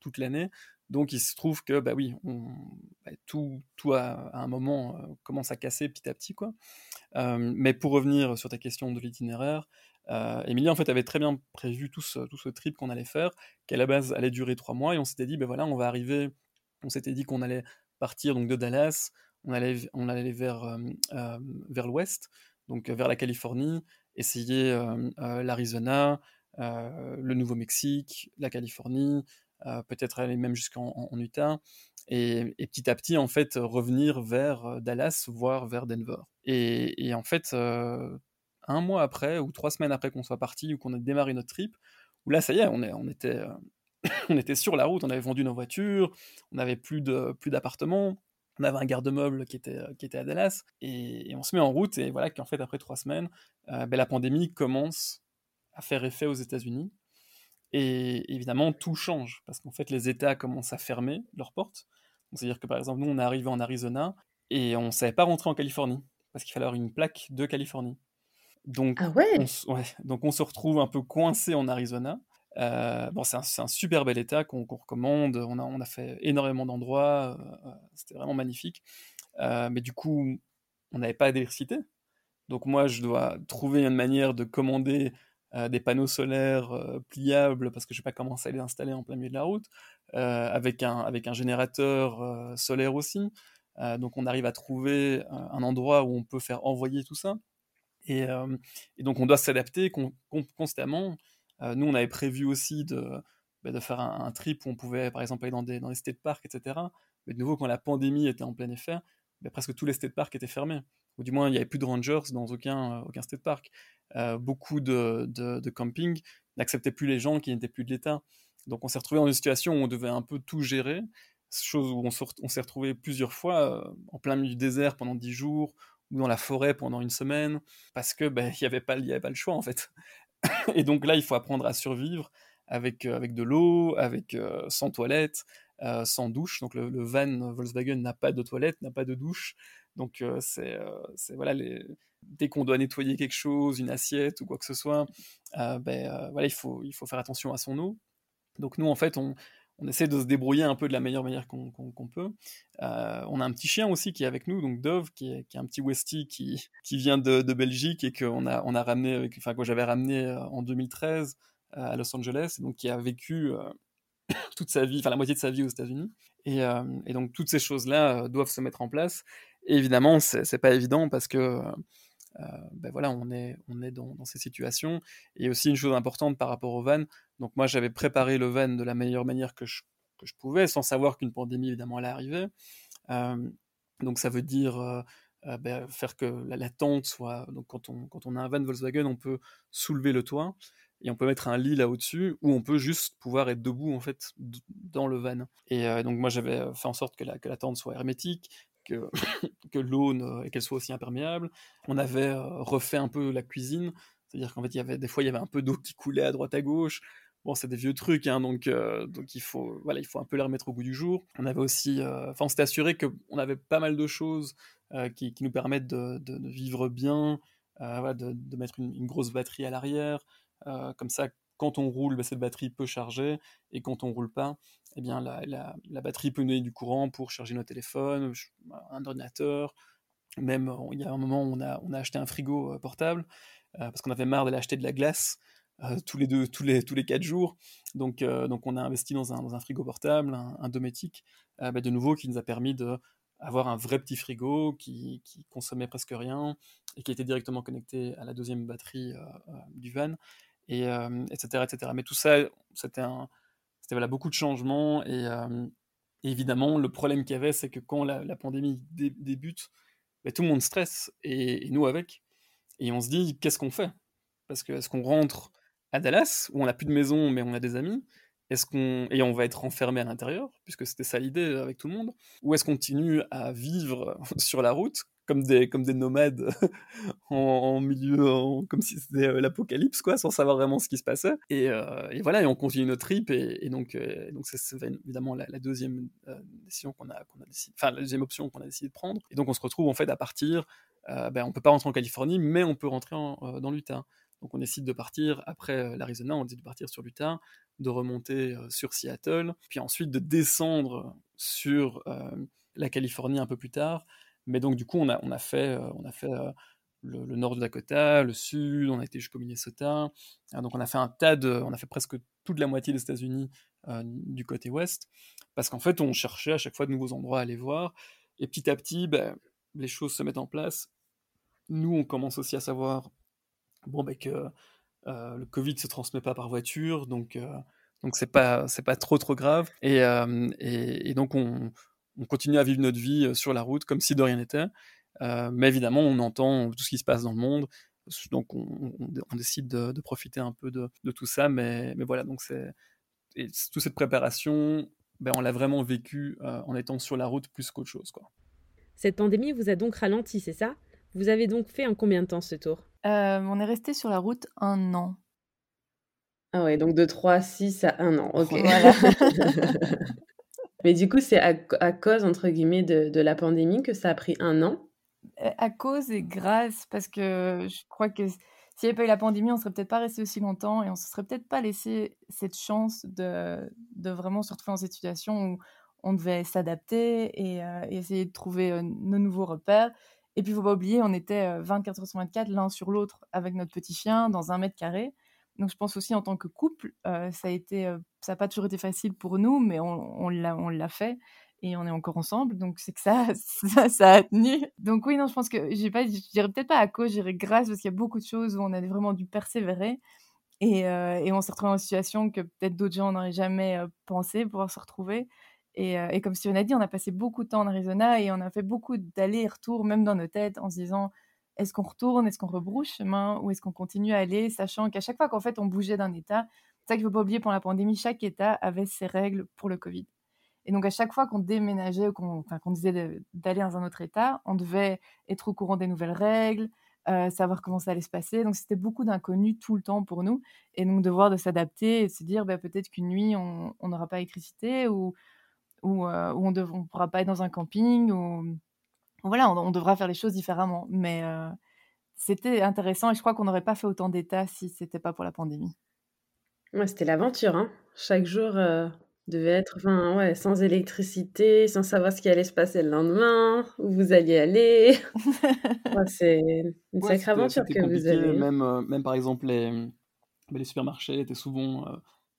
toute l'année. Donc il se trouve que bah oui, bah, tout, tout à, un moment commence à casser petit à petit quoi. mais pour revenir sur ta question de l'itinéraire, euh, en fait avait très bien prévu tout ce, tout ce trip qu'on allait faire, qui à la base allait durer trois mois, et on s'était dit ben voilà, on va arriver, on s'était dit qu'on allait partir donc de Dallas, on allait, on allait vers, vers l'ouest, donc vers la Californie, essayer l'Arizona, le Nouveau-Mexique, la Californie, euh, peut-être aller même jusqu'en Utah, et, petit à petit, en fait, revenir vers euh, Dallas, voire vers Denver. Et, en fait, euh, un mois après, ou trois semaines après qu'on soit parti, ou qu'on ait démarré notre trip, où là, ça y est, on, est, on était... on était sur la route, on avait vendu nos voitures, on n'avait plus de plus d'appartements, on avait un garde-meuble qui était, qui était à Dallas, et, on se met en route, et voilà qu'en fait, après trois semaines, ben, la pandémie commence à faire effet aux États-Unis, et évidemment, tout change, parce qu'en fait, les États commencent à fermer leurs portes. C'est-à-dire que par exemple, nous, on est arrivé en Arizona et on ne savait pas rentrer en Californie, parce qu'il fallait avoir une plaque de Californie. Donc, ah ouais, on, donc on se retrouve un peu coincé en Arizona. Euh, bon, c'est un, super bel état qu'on recommande. On a, on a, fait énormément d'endroits. Euh, euh, c'était vraiment magnifique. mais du coup, on n'avait pas d'électricité. Donc moi, je dois trouver une manière de commander euh, des panneaux solaires euh, pliables parce que je vais pas commencer à les installer en plein milieu de la route, euh, avec, un, avec un générateur solaire aussi. donc on arrive à trouver un endroit où on peut faire envoyer tout ça. Et, donc on doit s'adapter constamment. nous, on avait prévu aussi de, bah, de faire un, trip où on pouvait, par exemple, aller dans des, dans des state parks, etc. Mais de nouveau, quand la pandémie était en plein effet, bah, presque tous les state parks étaient fermés. Ou du moins, il n'y avait plus de rangers dans aucun, aucun state park. Euh, beaucoup de, de, camping n'acceptaient plus les gens qui n'étaient plus de l'État. Donc on s'est retrouvé dans une situation où on devait un peu tout gérer, chose où on s'est retrouvé plusieurs fois euh, en plein milieu du désert pendant dix jours, ou dans la forêt pendant une semaine, parce que ben, il n'y avait, pas, le choix en fait. Et donc là, il faut apprendre à survivre avec, euh, avec de l'eau, avec sans toilette, sans douche. Donc le van Volkswagen n'a pas de toilette, n'a pas de douche. Donc c'est voilà dès qu'on doit nettoyer quelque chose, une assiette ou quoi que ce soit, euh, ben, euh, voilà, il faut, il faut faire attention à son eau. Donc nous, en fait, on, on essaie de se débrouiller un peu de la meilleure manière qu'on peut. Euh, on a un petit chien aussi qui est avec nous, donc Dove, qui est, qui est un petit Westie qui, qui vient de, de Belgique et qu'on a, on a ramené, enfin que j'avais ramené en 2013 à Los Angeles, donc qui a vécu toute sa vie, enfin la moitié de sa vie aux États-Unis. Et, et, donc toutes ces choses-là doivent se mettre en place. Et évidemment, c'est pas évident parce que euh, ben voilà, on est, on est dans, ces situations. Et aussi une chose importante par rapport au van, donc moi j'avais préparé le van de la meilleure manière que je, que je pouvais, sans savoir qu'une pandémie évidemment allait arriver. Euh, donc ça veut dire euh, ben, faire que la, tente soit... Donc quand on, quand on a un van Volkswagen, on peut soulever le toit et on peut mettre un lit là au-dessus, ou on peut juste pouvoir être debout en fait dans le van. Et donc moi j'avais fait en sorte que la, que la tente soit hermétique, que, que l'eau qu'elle soit aussi imperméable. On avait euh, refait un peu la cuisine, c'est-à-dire qu'en fait, il y avait des fois, il y avait un peu d'eau qui coulait à droite à gauche. Bon, c'est des vieux trucs, hein, donc, euh, donc il, faut, voilà, il faut un peu les remettre au goût du jour. On avait aussi, euh, enfin, on s'était assuré qu'on avait pas mal de choses qui, qui, nous permettent de, vivre bien, de, de, mettre une, une, grosse batterie à l'arrière. comme ça, quand on roule, bah, cette batterie peut charger, et quand on roule pas, eh bien, la, batterie peut donner du courant pour charger nos téléphones, un ordinateur. Même, il y a un moment on a, on a acheté un frigo euh, portable, euh, parce qu'on avait marre d'aller acheter de la glace euh, tous les quatre jours. Donc, on a investi dans un, un frigo portable, un, dométique, bah, de nouveau, qui nous a permis de avoir un vrai petit frigo qui, consommait presque rien et qui était directement connecté à la deuxième batterie du van, et, etc., etc. Mais tout ça, c'était un, c'était voilà, beaucoup de changements et, évidemment le problème qu'il y avait c'est que quand la, pandémie débute bah, tout le monde stresse et, nous avec. Et on se dit qu'est-ce qu'on fait? Parce que est-ce qu'on rentre à Dallas où on n'a plus de maison mais on a des amis? Est-ce qu'on et on va être enfermé à l'intérieur puisque c'était ça l'idée avec tout le monde? Ou est-ce qu'on continue à vivre sur la route comme des, comme des nomades en, milieu, comme si c'était euh, l'apocalypse, quoi, sans savoir vraiment ce qui se passait. Et, euh, et voilà, et on continue notre trip, et, donc, euh, c'est évidemment la, deuxième décision qu'on a, qu'on a décidé, enfin, la deuxième option qu'on a décidé de prendre. Et donc, on se retrouve en fait à partir ben, on peut pas rentrer en Californie, mais on peut rentrer dans l'Utah. Donc on décide de partir après l'Arizona, on décide de partir sur l'Utah, de remonter sur Seattle, puis ensuite de descendre sur la Californie un peu plus tard. Mais donc du coup on a, on a fait, on a fait le, nord de Dakota, le sud, on a été jusqu'au Minnesota. Ah, donc on a fait un tas de, on a fait presque toute la moitié des États-Unis du côté ouest, parce qu'en fait on cherchait à chaque fois de nouveaux endroits à aller voir. Et petit à petit, ben, les choses se mettent en place. Nous, on commence aussi à savoir bon, ben, que euh, le Covid se transmet pas par voiture, donc euh, donc c'est pas pas trop trop grave. Et, euh, et, donc on, on, continue à vivre notre vie sur la route comme si de rien n'était. mais évidemment, on entend tout ce qui se passe dans le monde, donc on, on, décide de, de, profiter un peu de, de, tout ça. Mais, mais voilà, donc c'est toute cette préparation, ben, on l'a vraiment vécu en étant sur la route plus qu'autre chose, quoi. Cette pandémie vous a donc ralenti, c'est ça? Vous avez donc fait en combien de temps ce tour? Euh, On est resté sur la route un an. Ah ouais, donc de 3 à 6 à 1 an, ok. Voilà. Mais du coup, c'est à, cause, entre guillemets, de, de, la pandémie que ça a pris un an? À cause et grâce, parce que je crois que s'il n'y avait pas eu la pandémie, on ne serait peut-être pas resté aussi longtemps et on ne se serait peut-être pas laissé cette chance de, de vraiment se retrouver dans cette situation où on devait s'adapter et, euh, essayer de trouver euh, nos nouveaux repères. Et puis, il faut pas oublier, on était 24 heures sur 24 l'un sur l'autre avec notre petit chien dans un mètre carré. Donc, je pense aussi en tant que couple, euh, ça a été, ça n'a pas toujours été facile pour nous, mais on, l'a fait et on est encore ensemble. Donc, c'est que ça, ça, a tenu. Donc, oui, non, je pense que j'ai pas, je dirais peut-être pas à cause, je dirais grâce, parce qu'il y a beaucoup de choses où on a vraiment dû persévérer. Et, et on s'est retrouvé en situation que peut-être d'autres gens n'auraient jamais pensé pouvoir se retrouver. Euh, et, comme Steven a dit, on a passé beaucoup de temps en Arizona et on a fait beaucoup d'allers et retours, même dans nos têtes, en se disant est-ce qu'on retourne, est-ce qu'on rebrouche chemin ou est-ce qu'on continue à aller, sachant qu'à chaque fois qu'en fait on bougeait d'un état, ça qu'il ne faut pas oublier pendant la pandémie, chaque état avait ses règles pour le Covid. Et donc à chaque fois qu'on déménageait ou qu'on disait d'aller dans un autre état, on devait être au courant des nouvelles règles, euh, savoir comment ça allait se passer. Donc c'était beaucoup d'inconnus tout le temps pour nous. Et donc devoir de s'adapter et se dire bah, peut-être qu'une nuit on n'aura pas d'électricité ou euh, on ne pourra pas être dans un camping, ou voilà, on, devra faire les choses différemment. Mais euh, c'était intéressant et je crois qu'on n'aurait pas fait autant d'états si c'était pas pour la pandémie. Ouais, c'était l'aventure. Hein. Chaque jour euh, devait être enfin, ouais, sans électricité, sans savoir ce qui allait se passer le lendemain, où vous alliez aller. c'est une sacrée aventure que vous avez. Même, même par exemple, les, bah, les supermarchés étaient souvent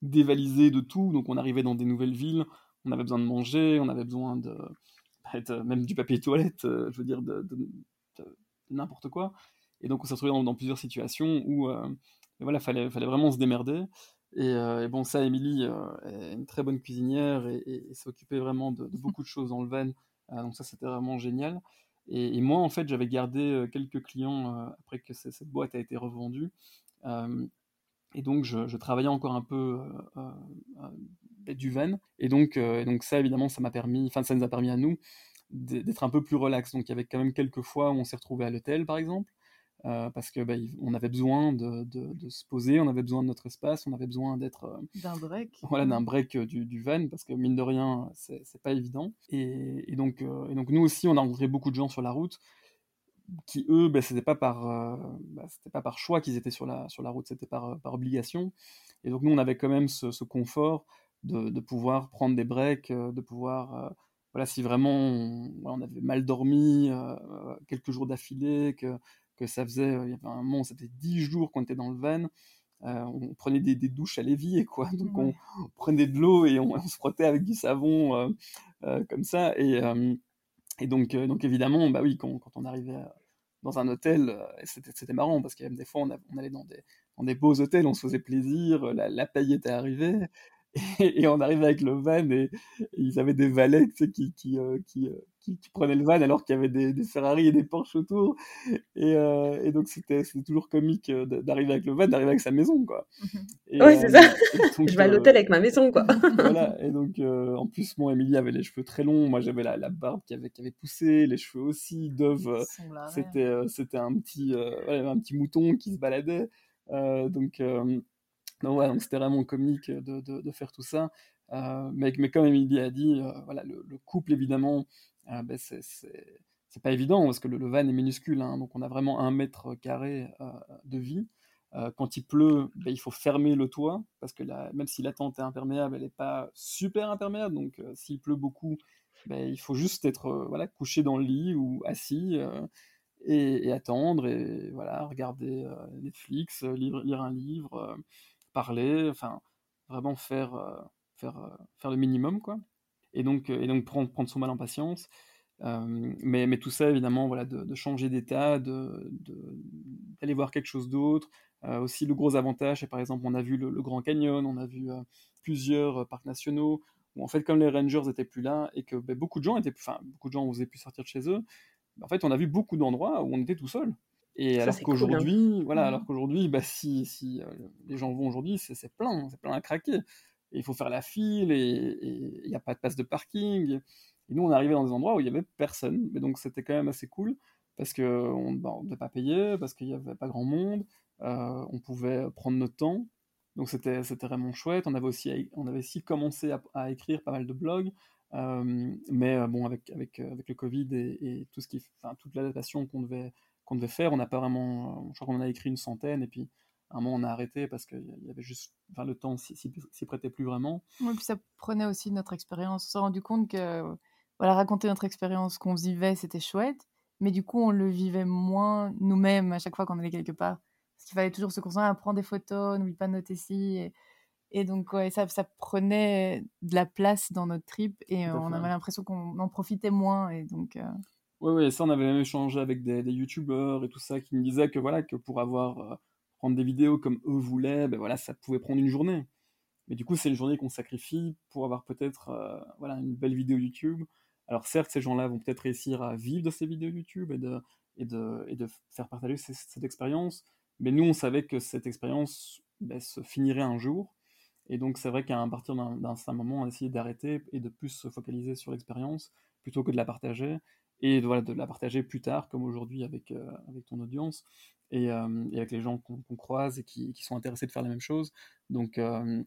dévalisés de tout. Donc on arrivait dans des nouvelles villes, on avait besoin de manger, on avait besoin de, même du papier toilette, euh, je veux dire, de, n'importe quoi. Et donc on s'est retrouvé dans, plusieurs situations où euh, voilà, fallait, fallait vraiment se démerder. Et, euh, bon, ça, Émilie est une très bonne cuisinière et, s'occupait vraiment de, beaucoup de choses dans le van. donc ça, c'était vraiment génial. Et, moi, en fait, j'avais gardé quelques clients après que cette boîte a été revendue. et donc, je, travaillais encore un peu du van. Et donc, euh, donc ça, évidemment, ça m'a permis, enfin, ça nous a permis à nous d'être un peu plus relax. Donc, il y avait quand même quelques fois où on s'est retrouvé à l'hôtel, par exemple, euh, parce que bah, on avait besoin de, de, se poser, on avait besoin de notre espace, on avait besoin d'être euh, d'un break, voilà, d'un break du, du, van, parce que mine de rien, c'est pas évident. Et, et donc, et donc, nous aussi, on a rencontré beaucoup de gens sur la route qui eux, ben, c'était pas par, bah, c'était pas par choix qu'ils étaient sur la sur la route, c'était par, par obligation. Et donc nous, on avait quand même ce, ce confort de, pouvoir prendre des breaks, euh, de pouvoir, euh, voilà, si vraiment on, avait mal dormi euh, quelques jours d'affilée, que, que ça faisait, il y avait un moment, c'était dix jours qu'on était dans le van, on prenait des, douches à l'évier, quoi. Donc on, prenait de l'eau et on, se frottait avec du savon comme ça. Et, et donc, donc évidemment, bah oui, quand, quand on arrivait dans un hôtel, c'était marrant parce qu'il y avait des fois, on, allait dans des, dans des beaux hôtels, on se faisait plaisir, la, la paye était arrivée, et, on arrive avec le van et, ils avaient des valets tu sais, qui, qui, euh, qui, euh, qui, prenaient le van alors qu'il y avait des, des, Ferrari et des Porsche autour. Et, euh, et donc c'était toujours comique d'arriver avec le van, d'arriver avec sa maison. Quoi. Oui, c'est ça. Je vais à l'hôtel avec ma maison. quoi. voilà. Et donc en plus, moi, Émilie avait les cheveux très longs. Moi, j'avais la, la, barbe qui avait, qui avait poussé, les cheveux aussi. Dove, c'était c'était un, petit, un petit mouton qui se baladait. donc donc ouais, c'était vraiment comique de, de, faire tout ça. Euh, mais, mais, comme Emilie a dit, euh, voilà, le, couple, évidemment, euh, ben c'est pas évident parce que le, van est minuscule, hein, donc on a vraiment un mètre carré de vie. quand il pleut, ben, il faut fermer le toit parce que même si la tente est imperméable, elle n'est pas super imperméable. Donc s'il pleut beaucoup, ben, il faut juste être couché dans le lit ou assis et, attendre et voilà regarder Netflix, lire, lire, un livre, parler, enfin vraiment faire faire faire le minimum quoi. Et donc et donc prendre prendre son mal en patience. mais, mais, tout ça, évidemment, voilà, de, changer d'état, d'aller de, voir quelque chose d'autre. aussi, le gros avantage, c'est par exemple, on a vu le, Grand Canyon, on a vu plusieurs parcs nationaux, où en fait, comme les Rangers n'étaient plus là et que ben, beaucoup de gens étaient, enfin, beaucoup de gens plus sortir de chez eux, en fait, on a vu beaucoup d'endroits où on était tout seul. Et alors hein. qu'aujourd'hui, voilà, mmh. alors qu'aujourd'hui, bah, si, si les gens vont aujourd'hui, c'est plein, c'est plein à craquer. Et il faut faire la file et il n'y a pas de place de parking. Et nous, on arrivé dans des endroits où il n'y avait personne. Mais donc, c'était quand même assez cool parce qu'on ne bah, devait pas payer, parce qu'il n'y avait pas grand monde. Euh, on pouvait prendre notre temps. Donc, c'était vraiment chouette. On avait aussi, on avait aussi commencé à, écrire pas mal de blogs. Euh, mais euh, bon, avec, avec, avec le Covid et, tout ce qui, toute l'adaptation qu'on devait, qu'on devait faire, on n'a pas vraiment. Je crois qu'on en a écrit une centaine et puis un moment on a arrêté parce qu'il y avait juste. Enfin, le temps s'y prêtait plus vraiment. Oui, puis ça prenait aussi notre expérience. On s'est rendu compte que voilà, raconter notre expérience qu'on vivait, c'était chouette, mais du coup, on le vivait moins nous-mêmes à chaque fois qu'on allait quelque part. Parce qu'il fallait toujours se concentrer à prendre des photos, n'oublie pas de noter ici. Et, et donc, ouais, ça, ça prenait de la place dans notre trip et on avait l'impression qu'on en profitait moins. Et donc. Euh, oui, oui, ça, on avait même échangé avec des, des youtubeurs et tout ça qui me disaient que voilà, que pour avoir. Euh, prendre des vidéos comme eux voulaient, ben voilà, ça pouvait prendre une journée. Mais du coup, c'est une journée qu'on sacrifie pour avoir peut-être euh, voilà, une belle vidéo YouTube alors certes, ces gens-là vont peut-être réussir à vivre de ces vidéos YouTube et de, et de, et de faire partager cette, expérience, mais nous, on savait que cette expérience ben, se finirait un jour. Et donc c'est vrai qu'à partir d'un certain moment, on a essayé d'arrêter et de plus se focaliser sur l'expérience plutôt que de la partager et voilà, de la partager plus tard, comme aujourd'hui avec, euh, avec ton audience et, euh, et avec les gens qu'on croise et qui, sont intéressés de faire la même chose. Donc, euh,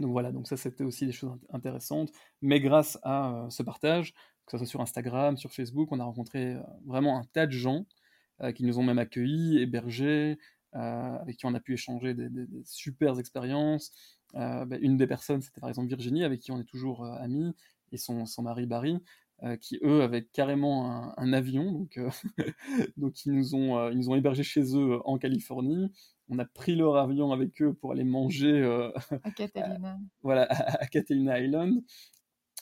donc voilà, donc ça c'était aussi des choses intéressantes. Mais grâce à ce partage, que ce soit sur Instagram, sur Facebook, on a rencontré vraiment un tas de gens qui nous ont même accueillis, hébergés, avec qui on a pu échanger des, super expériences. Bah, une des personnes, c'était par exemple Virginie, avec qui on est toujours amis, et son, son mari Barry, qui eux avaient carrément un, avion, donc, donc ils, nous ont, ils nous ont hébergés chez eux en Californie. On a pris leur avion avec eux pour aller manger à Catalina. voilà, à, Catalina Island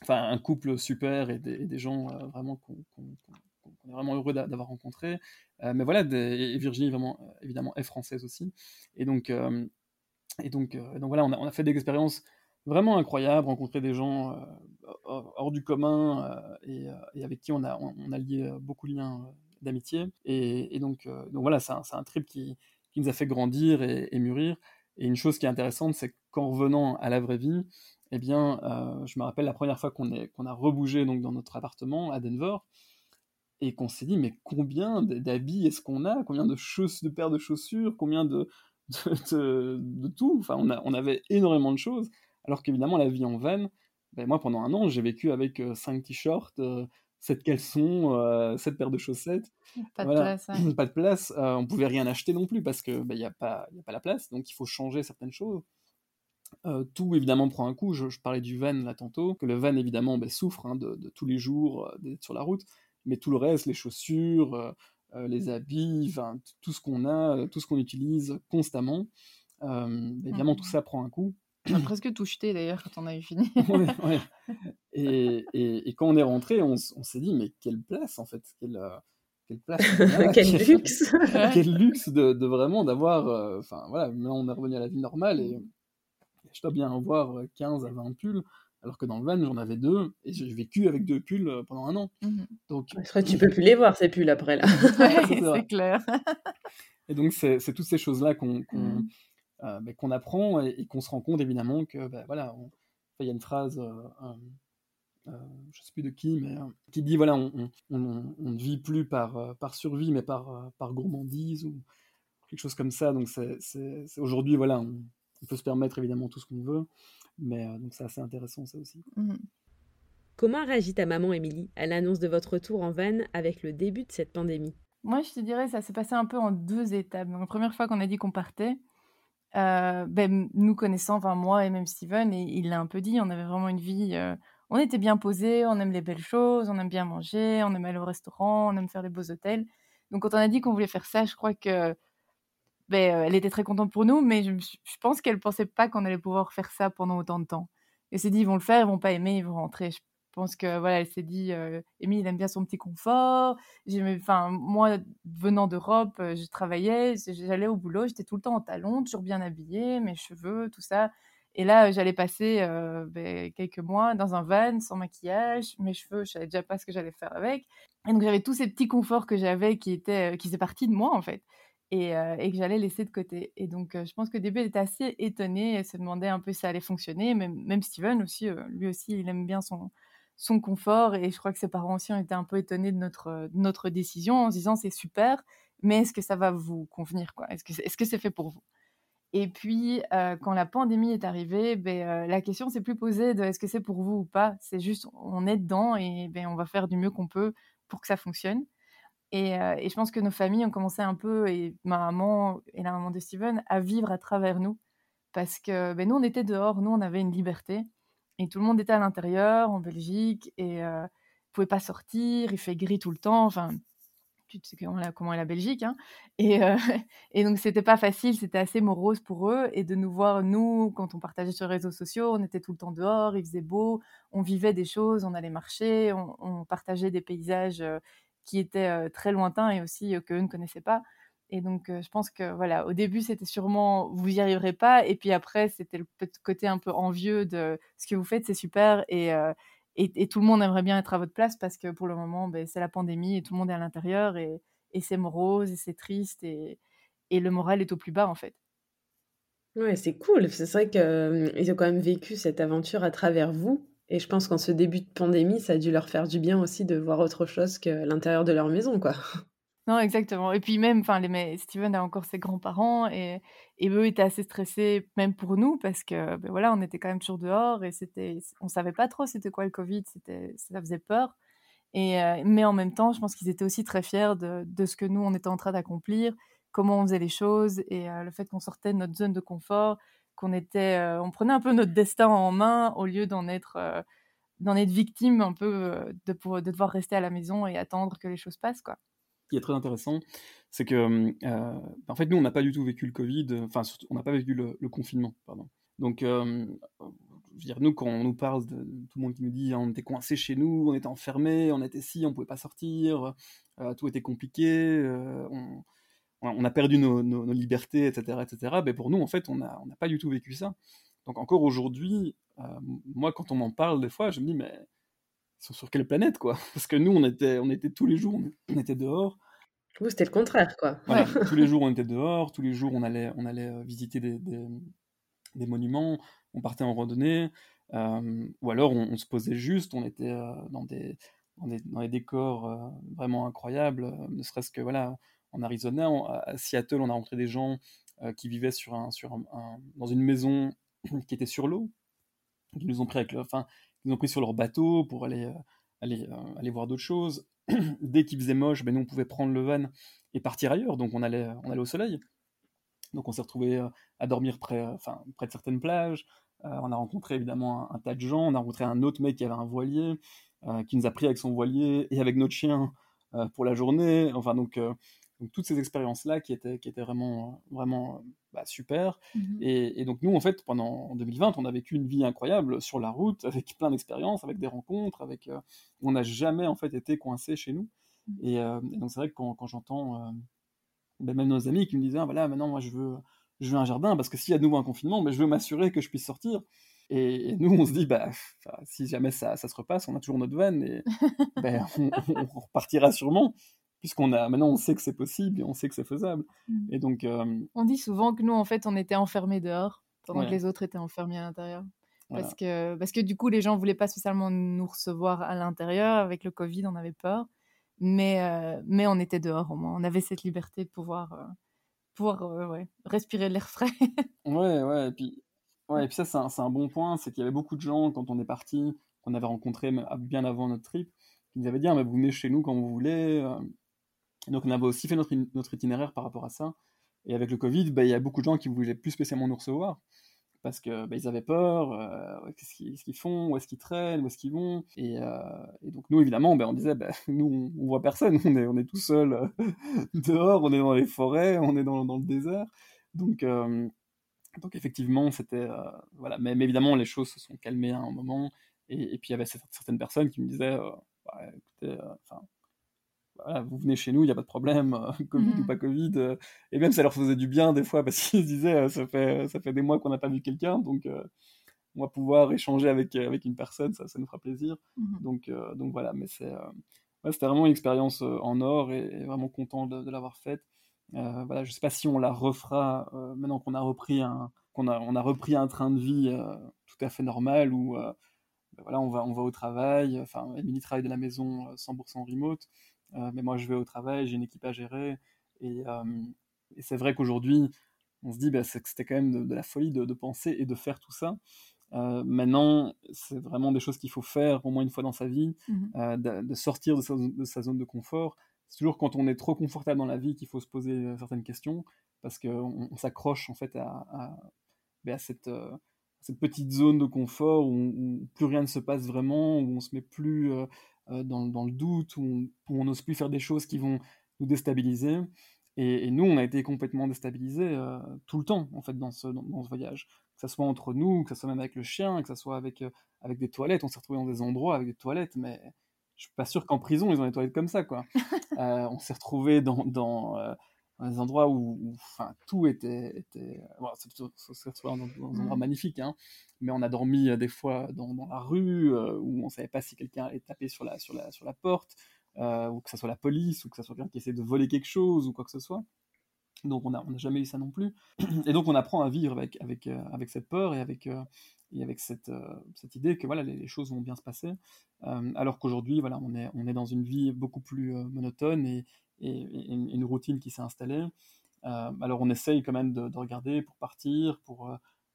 enfin un couple super et des, gens euh, vraiment qu'on est vraiment heureux d'avoir rencontré. Euh, mais voilà, et Virginie vraiment euh, évidemment est française aussi. Et donc et donc, donc voilà, on a, fait des expériences vraiment incroyables, rencontrer des gens hors du commun et, avec qui on a, lié beaucoup de liens d'amitié. Et, donc, voilà, c'est un, trip qui, nous a fait grandir et, mûrir. Et une chose qui est intéressante, c'est qu'en revenant à la vraie vie, eh bien, euh, je me rappelle la première fois qu'on a rebougé donc, dans notre appartement à Denver, et qu'on s'est dit, mais combien d'habits est-ce qu'on a? Combien de, paires de chaussures? Combien de, tout? Enfin, on, avait énormément de choses, alors qu'évidemment, la vie en van, ben, moi, pendant un an, j'ai vécu avec 5 euh, t-shirts, euh, 7 caleçons, euh, 7 paires de chaussettes. Pas de place. Pas de place. Euh, on pouvait rien acheter non plus parce qu'il ben, n'y a, pas, a pas la place, donc il faut changer certaines choses. Euh, tout évidemment prend un coup. Je, parlais du van là tantôt, que le van évidemment ben, souffre hein, de, tous les jours euh, d'être sur la route, mais tout le reste, les chaussures, euh, les habits, tout ce qu'on a, tout ce qu'on utilise constamment, ben, évidemment tout mmh. ça prend un coup. On a presque tout jeté d'ailleurs quand on a eu fini. Et, et, quand on est rentré, on, s'est dit mais quelle place en fait, quelle, quelle place, quel luxe, quel luxe de, de vraiment d'avoir, enfin voilà, maintenant on est revenu à la vie normale et je dois bien avoir 15 à 20 pulls, alors que dans le van, j'en avais deux, et j'ai vécu avec deux pulls euh, pendant un an. Mmh donc, tu peux plus les voir, ces pulls, après, là. c'est clair. et donc, c'est toutes ces choses-là qu'on mmh. Euh, qu'on apprend et, qu'on se rend compte, évidemment, que, ben, voilà, il y a une phrase... Euh, je ne sais plus de qui, mais qui dit voilà, on, ne vit plus par, par survie, mais par, par gourmandise ou quelque chose comme ça. Donc c'est aujourd'hui voilà, on, on peut se permettre évidemment tout ce qu'on veut, mais euh, donc c'est assez intéressant ça aussi. Mmh. Comment réagit ta maman Émilie? À l'annonce de votre retour en van avec le début de cette pandémie Moi, je te dirais, ça s'est passé un peu en deux étapes. Donc, la première fois qu'on a dit qu'on partait, euh, ben, nous connaissant, enfin moi et même Steven, et il l'a un peu dit, on avait vraiment une vie, euh, on était bien posés, on aime les belles choses, on aime bien manger, on aime aller au restaurant, on aime faire des beaux hôtels. Donc quand on a dit qu'on voulait faire ça, je crois que ben, euh, elle était très contente pour nous, mais je, pense qu'elle pensait pas qu'on allait pouvoir faire ça pendant autant de temps. Elle s'est dit, ils vont le faire, ils vont pas aimer, ils vont rentrer. Pense que voilà, elle s'est dit, euh, il aime bien son petit confort. Enfin, moi, venant d'Europe, je travaillais, j'allais au boulot, j'étais tout le temps en talons, toujours bien habillée, mes cheveux, tout ça. Et là, j'allais passer quelques mois dans un van, sans maquillage, mes cheveux, je savais déjà pas ce que j'allais faire avec. Et donc j'avais tous ces petits conforts que j'avais qui étaient, qui faisaient partie de moi en fait et, et que j'allais laisser de côté. Et donc, je pense que début, elle était assez étonnée, elle se demandait un peu si ça allait fonctionner. Même, même Steven aussi, lui aussi, il aime bien son, son confort. Et je crois que ses parents aussi ont été un peu étonnés de notre, de notre décision en se disant c'est super, mais est-ce que ça va vous convenir quoi? Est-ce que c'est -ce c'est fait pour vous? Et puis, quand la pandémie est arrivée, ben, la question s'est plus posée de est-ce que c'est pour vous ou pas? C'est juste on est dedans et ben, on va faire du mieux qu'on peut pour que ça fonctionne. Et, et, je pense que nos familles ont commencé un peu, et ma maman et la maman de Steven, à vivre à travers nous. Parce que ben, nous, on était dehors, nous, on avait une liberté. Et tout le monde était à l'intérieur, en Belgique, et euh, ne pouvait pas sortir, il fait gris tout le temps. Enfin, tu sais comment est la Belgique. Hein et, euh, et donc, c'était pas facile, c'était assez morose pour eux. Et de nous voir, nous, quand on partageait sur les réseaux sociaux, on était tout le temps dehors, il faisait beau, on vivait des choses, on allait marcher, on, on partageait des paysages qui étaient très lointains et aussi qu'eux ne connaissaient pas. Et donc, je pense que voilà, au début, c'était sûrement vous y arriverez pas. Et puis après, c'était le côté un peu envieux de ce que vous faites, c'est super. Et, et, tout le monde aimerait bien être à votre place parce que pour le moment, ben, c'est la pandémie et tout le monde est à l'intérieur et, c'est morose et c'est triste et, et le moral est au plus bas en fait. Ouais, c'est cool. C'est vrai qu'ils ont quand même vécu cette aventure à travers vous. Et je pense qu'en ce début de pandémie, ça a dû leur faire du bien aussi de voir autre chose que l'intérieur de leur maison, quoi. Non, exactement. Et puis même, enfin, Steven a encore ses grands-parents et, eux étaient assez stressés, même pour nous, parce que ben voilà, on était quand même toujours dehors et c'était, on savait pas trop c'était quoi le Covid, c'était, ça faisait peur. Et euh, mais en même temps, je pense qu'ils étaient aussi très fiers de, ce que nous on était en train d'accomplir, comment on faisait les choses et euh, le fait qu'on sortait de notre zone de confort, qu'on était, euh, on prenait un peu notre destin en main au lieu d'en être, d'en être victime un peu, de, de devoir rester à la maison et attendre que les choses passent, quoi. Qui est très intéressant, c'est que, en fait, nous, on n'a pas du tout vécu le Covid, enfin, on n'a pas vécu le, confinement, pardon. Donc, je veux dire, nous, quand on nous parle de, tout le monde qui nous dit on était coincé chez nous, on était enfermé, on était ici, on pouvait pas sortir, tout était compliqué, on, on a perdu nos, libertés, etc., etc. Mais pour nous, en fait, on n'a pas du tout vécu ça. Donc encore aujourd'hui, euh, moi, quand on m'en parle des fois, je me dis, mais sont sur quelle planète, quoi? Parce que nous, on était, on était tous les jours, on était dehors. Vous, c'était le contraire, quoi. tous les jours, on était dehors, tous les jours, on allait, on allait euh, visiter des, des, monuments, on partait en randonnée, euh, ou alors on, se posait juste, on était dans, des, dans, des, dans des décors vraiment incroyables, ne serait-ce que, voilà, en Arizona, à Seattle, on a rencontré des gens euh, qui vivaient sur un, sur un, dans une maison qui était sur l'eau, qui nous ont pris avec enfin, ils ont pris sur leur bateau pour aller, euh, aller, euh, aller voir d'autres choses. Dès qu'il faisait moche, ben nous on pouvait prendre le van et partir ailleurs, donc on allait, on allait au soleil. Donc on s'est retrouvé à dormir près, près de certaines plages. on a rencontré évidemment un, tas de gens. On a rencontré un autre mec qui avait un voilier, qui nous a pris avec son voilier et avec notre chien pour la journée. Enfin donc donc toutes ces expériences-là qui étaient, qui étaient vraiment, vraiment bah, super. Mmh et, donc nous, en fait, pendant en 2020, on a vécu une vie incroyable sur la route, avec plein d'expériences, avec des rencontres, avec euh, on n'a jamais en fait été coincé chez nous. Mmh. Euh, et, donc c'est vrai que quand, quand j'entends euh, ben, même nos amis qui me disaient ah, voilà maintenant moi je veux je veux un jardin parce que s'il y a de nouveau un confinement, ben, je veux m'assurer que je puisse sortir. Et, nous, on se dit, bah, si jamais ça, ça, se repasse, on a toujours notre van et ben, on, repartira sûrement puisqu'on a maintenant on sait que c'est possible et on sait que c'est faisable. Mmh. Et donc euh, on dit souvent que nous en fait on était enfermés dehors pendant que les autres étaient enfermés à l'intérieur. Parce que parce que du coup les gens voulaient pas spécialement nous recevoir à l'intérieur avec le Covid, on avait peur. Mais euh, mais on était dehors au moins, on avait cette liberté de pouvoir euh, pouvoir ouais, respirer l'air frais. ouais ouais et puis ouais et puis ça c'est un, un, bon point, c'est qu'il y avait beaucoup de gens quand on est parti qu'on avait rencontrés bien avant notre trip, qui nous avaient dit ah, vous venez chez nous quand vous voulez. Donc on avait aussi fait notre, notre itinéraire par rapport à ça. Et avec le Covid, bah, il y a beaucoup de gens qui voulaient plus spécialement nous recevoir parce que bah, avaient peur, euh, qu'est-ce qu'ils font, où est-ce qu'ils traînent, où est-ce qu'ils vont. Et, euh, donc nous, évidemment, bah, on disait, nous, on, voit personne, on est, on tout seul euh, dehors, on est dans les forêts, on est dans, le désert. Donc, effectivement, c'était... voilà. Mais, évidemment, les choses se sont calmées à un moment. Et, et puis il y avait certaines personnes qui me disaient, écoutez, enfin vous venez chez nous, il n'y a pas de problème, euh, Covid ou mmh. pas Covid. Euh, et même ça leur faisait du bien des fois parce qu'ils se disaient euh, ça, fait, ça fait des mois qu'on n'a pas vu quelqu'un, donc on va pouvoir échanger avec, avec une personne, ça, ça nous fera plaisir. Mmh. Donc, donc voilà, mais c'est, c'était vraiment une expérience en or et, vraiment content de, l'avoir faite. voilà, je ne sais pas si on la refera maintenant qu'on a repris un qu'on a, on a repris un train de vie tout à fait normal où ben voilà, on va, on va au travail. Enfin, Emily travaille de la maison 100% remote. Euh, mais moi, je vais au travail, j'ai une équipe à gérer. Et, euh, c'est vrai qu'aujourd'hui, on se dit, bah, c'était quand même de, la folie de, penser et de faire tout ça. Euh, maintenant, c'est vraiment des choses qu'il faut faire au moins une fois dans sa vie, mmh de, sortir de sa, zone de confort. C'est toujours quand on est trop confortable dans la vie qu'il faut se poser certaines questions, parce qu'on on, s'accroche en fait à, à, bah, cette, cette, petite zone de confort où, plus rien ne se passe vraiment, où on se met plus euh, dans, le doute, où on n'ose plus faire des choses qui vont nous déstabiliser. Et, nous, on a été complètement déstabilisés euh, tout le temps, en fait, dans ce, dans, ce voyage. Que ce soit entre nous, que ce soit même avec le chien, que ce soit avec, euh, avec des toilettes. On s'est retrouvé dans des endroits avec des toilettes, mais je suis pas sûr qu'en prison, ils ont des toilettes comme ça, quoi. on s'est retrouvé dans, dans, des endroits où, enfin, tout était... était bon, c'est dans, dans, un endroit mmh. magnifique, hein, mais on a dormi euh, des fois dans, dans la rue, euh, où on savait pas si quelqu'un allait taper sur la, sur la, sur la porte, euh, ou que ce soit la police, ou que ce soit quelqu'un qui essaie de voler quelque chose, ou quoi que ce soit. Donc on n'a on a jamais eu ça non plus. Et donc on apprend à vivre avec, avec, avec cette peur et avec, et avec cette, cette idée que voilà, les, choses vont bien se passer. alors qu'aujourd'hui, voilà, on est, on est dans une vie beaucoup plus monotone et, et, une routine qui s'est installée. alors on essaye quand même de, de regarder pour partir, pour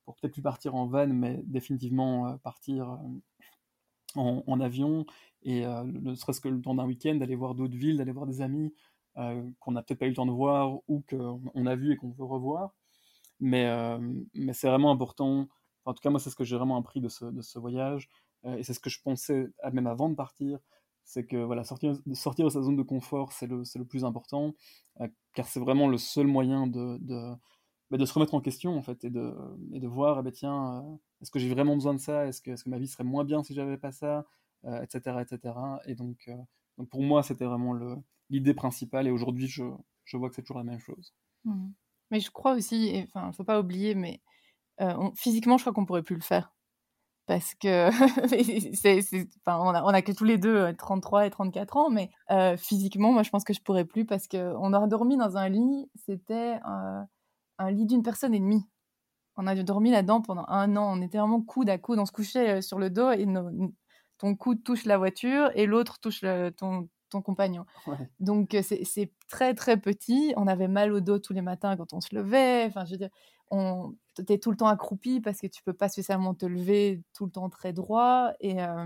pour peut-être plus partir en van, mais définitivement euh, partir euh, en, avion, et euh, ne serait-ce que le temps d'un week-end, d'aller voir d'autres villes, d'aller voir des amis qu'on n'a peut-être pas eu le temps de voir ou qu'on a vu et qu'on veut revoir. Mais, c'est vraiment important. en tout cas, moi, c'est ce que j'ai vraiment appris de ce voyage. et c'est ce que je pensais même avant de partir. C'est que voilà, sortir, sortir de sa zone de confort, c'est le, le, plus important. car c'est vraiment le seul moyen de, de, bah, de se remettre en question en fait et de, et de voir eh ben, tiens euh, est-ce que j'ai vraiment besoin de ça? Est-ce que, est que ma vie serait moins bien si j'avais pas ça? Etc euh, etc et donc, euh, donc pour moi c'était vraiment l'idée principale et aujourd'hui je, je, vois que c'est toujours la même chose mmh. mais je crois aussi enfin faut pas oublier mais physiquement je crois qu'on pourrait plus le faire parce que c'est, enfin, on, a, on a que tous les deux 33 et 34 ans, mais physiquement, moi, je pense que je pourrais plus parce qu'on aurait dormi dans un lit, c'était un lit d'une personne et demie. On a dormi là-dedans pendant un an. On était vraiment coude à coude. On se couchait euh, sur le dos et ton coude touche la voiture et l'autre touche ton, ton, compagnon. Donc euh, c'est très très petit. On avait mal au dos tous les matins quand on se levait. Enfin, je veux dire, on était tout le temps accroupi parce que tu peux pas spécialement te lever tout le temps très droit. Et, euh,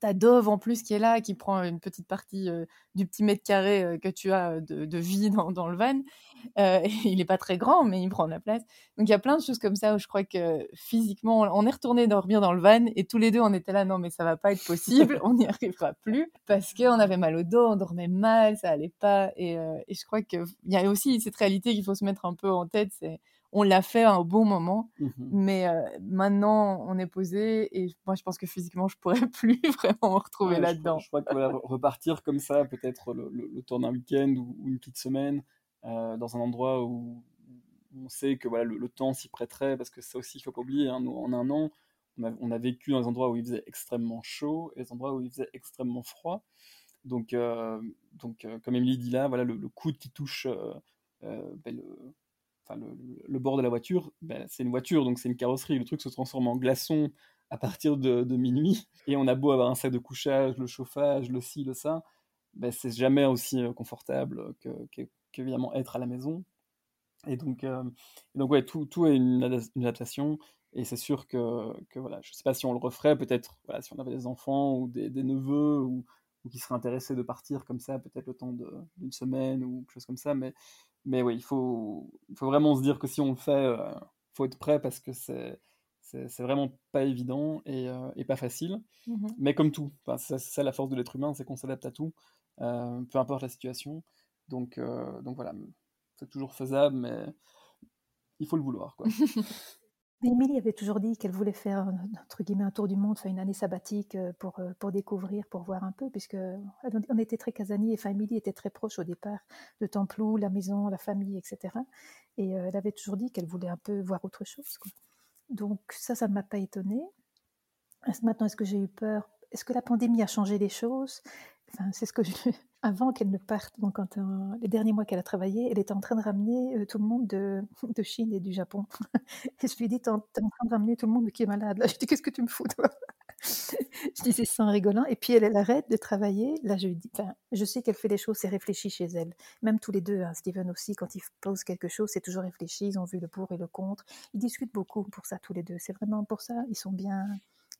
ta Dove en plus qui est là, qui prend une petite partie euh, du petit mètre carré euh, que tu as de, vie dans, le van. il n'est pas très grand, mais il prend de la place. Donc il y a plein de choses comme ça où je crois que physiquement, on est retourné dormir dans le van et tous les deux, on était là, non, mais ça va pas être possible, on n'y arrivera plus parce qu'on avait mal au dos, on dormait mal, ça allait pas. Et, et je crois qu'il y a aussi cette réalité qu'il faut se mettre un peu en tête, c'est on l'a fait à un bon moment, mmh mais euh, maintenant on est posé et moi je pense que physiquement je pourrais plus vraiment me retrouver là-dedans. Je, crois que repartir comme ça, peut-être le, le, tour d'un week-end ou, une petite semaine euh, dans un endroit où on sait que voilà, le, temps s'y prêterait, parce que ça aussi il faut pas oublier, hein, nous, en un an on a, vécu dans des endroits où il faisait extrêmement chaud et des endroits où il faisait extrêmement froid. Donc, euh, donc comme Emily dit là, voilà, le, coude qui touche ben, le, le, bord de la voiture, ben, c'est une voiture, donc c'est une carrosserie. Le truc se transforme en glaçon à partir de, minuit. Et on a beau avoir un sac de couchage, le chauffage, le ci, le ça, ben, c'est jamais aussi euh, confortable que, qu'évidemment être à la maison. Et donc, euh, donc tout, tout est une, adaptation. Et c'est sûr que, que, voilà, je ne sais pas si on le referait, peut-être voilà, si on avait des enfants ou des, neveux ou, ou, qui seraient intéressés de partir comme ça, peut-être le temps d'une semaine ou quelque chose comme ça. Mais, mais oui, il faut, il faut vraiment se dire que si on le fait, il euh, faut être prêt parce que c'est c'est vraiment pas évident et, euh, et pas facile. Mmh mais comme tout, c'est ça la force de l'être humain, c'est qu'on s'adapte à tout, euh, peu importe la situation. Donc, donc voilà, c'est toujours faisable, mais il faut le vouloir. Quoi. Émilie avait toujours dit qu'elle voulait faire entre guillemets un tour du monde, faire une année sabbatique euh, pour, euh, pour découvrir, pour voir un peu, puisque on était très casaniers. Enfin, Émilie était très proche au départ de Templou, la maison, la famille, etc. Et euh, elle avait toujours dit qu'elle voulait un peu voir autre chose. Donc ça, ça ne m'a pas étonnée. Maintenant, est-ce que j'ai eu peur? Est-ce que la pandémie a changé les choses? C'est ce que je, avant qu'elle ne parte, donc quand, euh, les derniers mois qu'elle a travaillé, elle était en train de ramener euh, tout le monde de, de, Chine et du Japon. et je lui ai dit, t'es en, train de ramener tout le monde qui est malade. Là, je dis, qu'est-ce que tu me fous, toi? Je disais ça en rigolant. Et puis elle, elle arrête de travailler. Là, je lui dis, enfin, je sais qu'elle fait des choses, c'est réfléchi chez elle. Même tous les deux, hein, Steven aussi, quand ils posent quelque chose, c'est toujours réfléchi. Ils ont vu le pour et le contre. Ils discutent beaucoup pour ça, tous les deux. C'est vraiment pour ça, ils sont bien,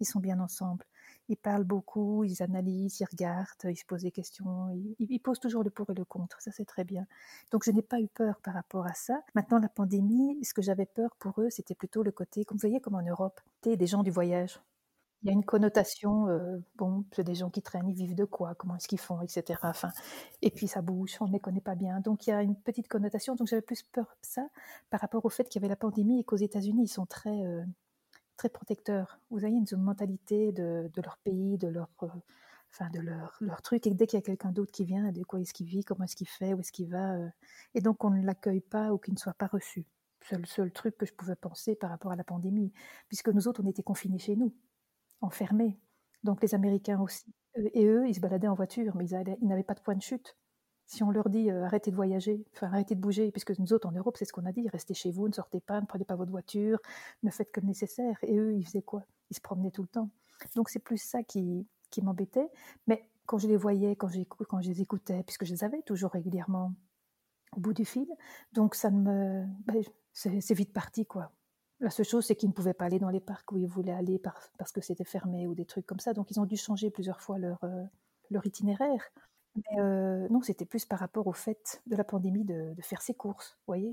ils sont bien ensemble ils parlent beaucoup, ils analysent, ils regardent, ils se posent des questions, ils, posent toujours le pour et le contre, ça c'est très bien. Donc je n'ai pas eu peur par rapport à ça. Maintenant la pandémie, ce que j'avais peur pour eux, c'était plutôt le côté, comme vous voyez, comme en Europe, des gens du voyage. Il y a une connotation, euh, bon, c'est des gens qui traînent, ils vivent de quoi, comment est-ce qu'ils font, etc. Enfin, et puis ça bouge, on ne les connaît pas bien. Donc il y a une petite connotation. Donc j'avais plus peur de ça par rapport au fait qu'il y avait la pandémie et qu'aux États-Unis, ils sont très, euh, très protecteurs. Vous avez une mentalité de, leur pays, de leur, euh, enfin de leur, leur truc. Et dès qu'il y a quelqu'un d'autre qui vient, de quoi est-ce qu'il vit, comment est-ce qu'il fait, où est-ce qu'il va, euh, et donc on ne l'accueille pas ou qu'il ne soit pas reçu. C'est le seul truc que je pouvais penser par rapport à la pandémie, puisque nous autres, on était confinés chez nous, enfermés. Donc les Américains aussi. Et eux, ils se baladaient en voiture, mais ils n'avaient pas de point de chute. Si on leur dit euh, arrêtez de voyager, enfin arrêtez de bouger, puisque nous autres en Europe, c'est ce qu'on a dit, restez chez vous, ne sortez pas, ne prenez pas votre voiture, ne faites que le nécessaire. Et eux, ils faisaient quoi? Ils se promenaient tout le temps. Donc c'est plus ça qui, qui m'embêtait. Mais quand je les voyais, quand, quand je les écoutais, puisque je les avais toujours régulièrement au bout du fil, donc ça me. Ben, c'est vite parti, quoi. La seule chose, c'est qu'ils ne pouvaient pas aller dans les parcs où ils voulaient aller parce que c'était fermé ou des trucs comme ça. Donc, ils ont dû changer plusieurs fois leur, euh, leur itinéraire. Mais non, c'était plus par rapport au fait de la pandémie de, faire ses courses, vous voyez,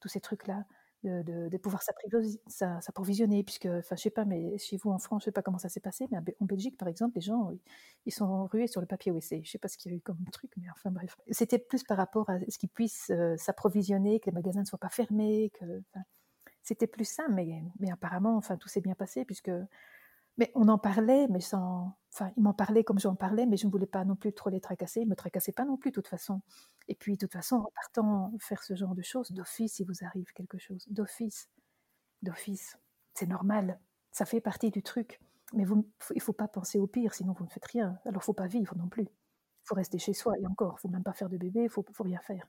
tous ces trucs-là, de, pouvoir s'approvisionner, puisque, enfin, je sais pas, mais chez vous en France, je sais pas comment ça s'est passé, mais en Belgique, par exemple, les gens, ils sont rués sur le papier WC. Je sais pas ce qu'il y a eu comme truc, mais enfin bref. C'était plus par rapport à ce qu'ils puissent s'approvisionner, que les magasins ne soient pas fermés, que, c'était plus ça, mais, mais apparemment, enfin, tout s'est bien passé, puisque mais on en parlait, mais sans. Enfin, ils m'en parlaient comme j'en parlais, mais je ne voulais pas non plus trop les tracasser. Ils ne me tracassaient pas non plus, de toute façon. Et puis, de toute façon, en partant faire ce genre de choses, d'office, il vous arrive quelque chose. D'office. D'office. C'est normal. Ça fait partie du truc. Mais vous, il ne faut pas penser au pire, sinon vous ne faites rien. Alors, il ne faut pas vivre non plus. Il faut rester chez soi. Et encore, il ne faut même pas faire de bébé, il ne faut, faut rien faire.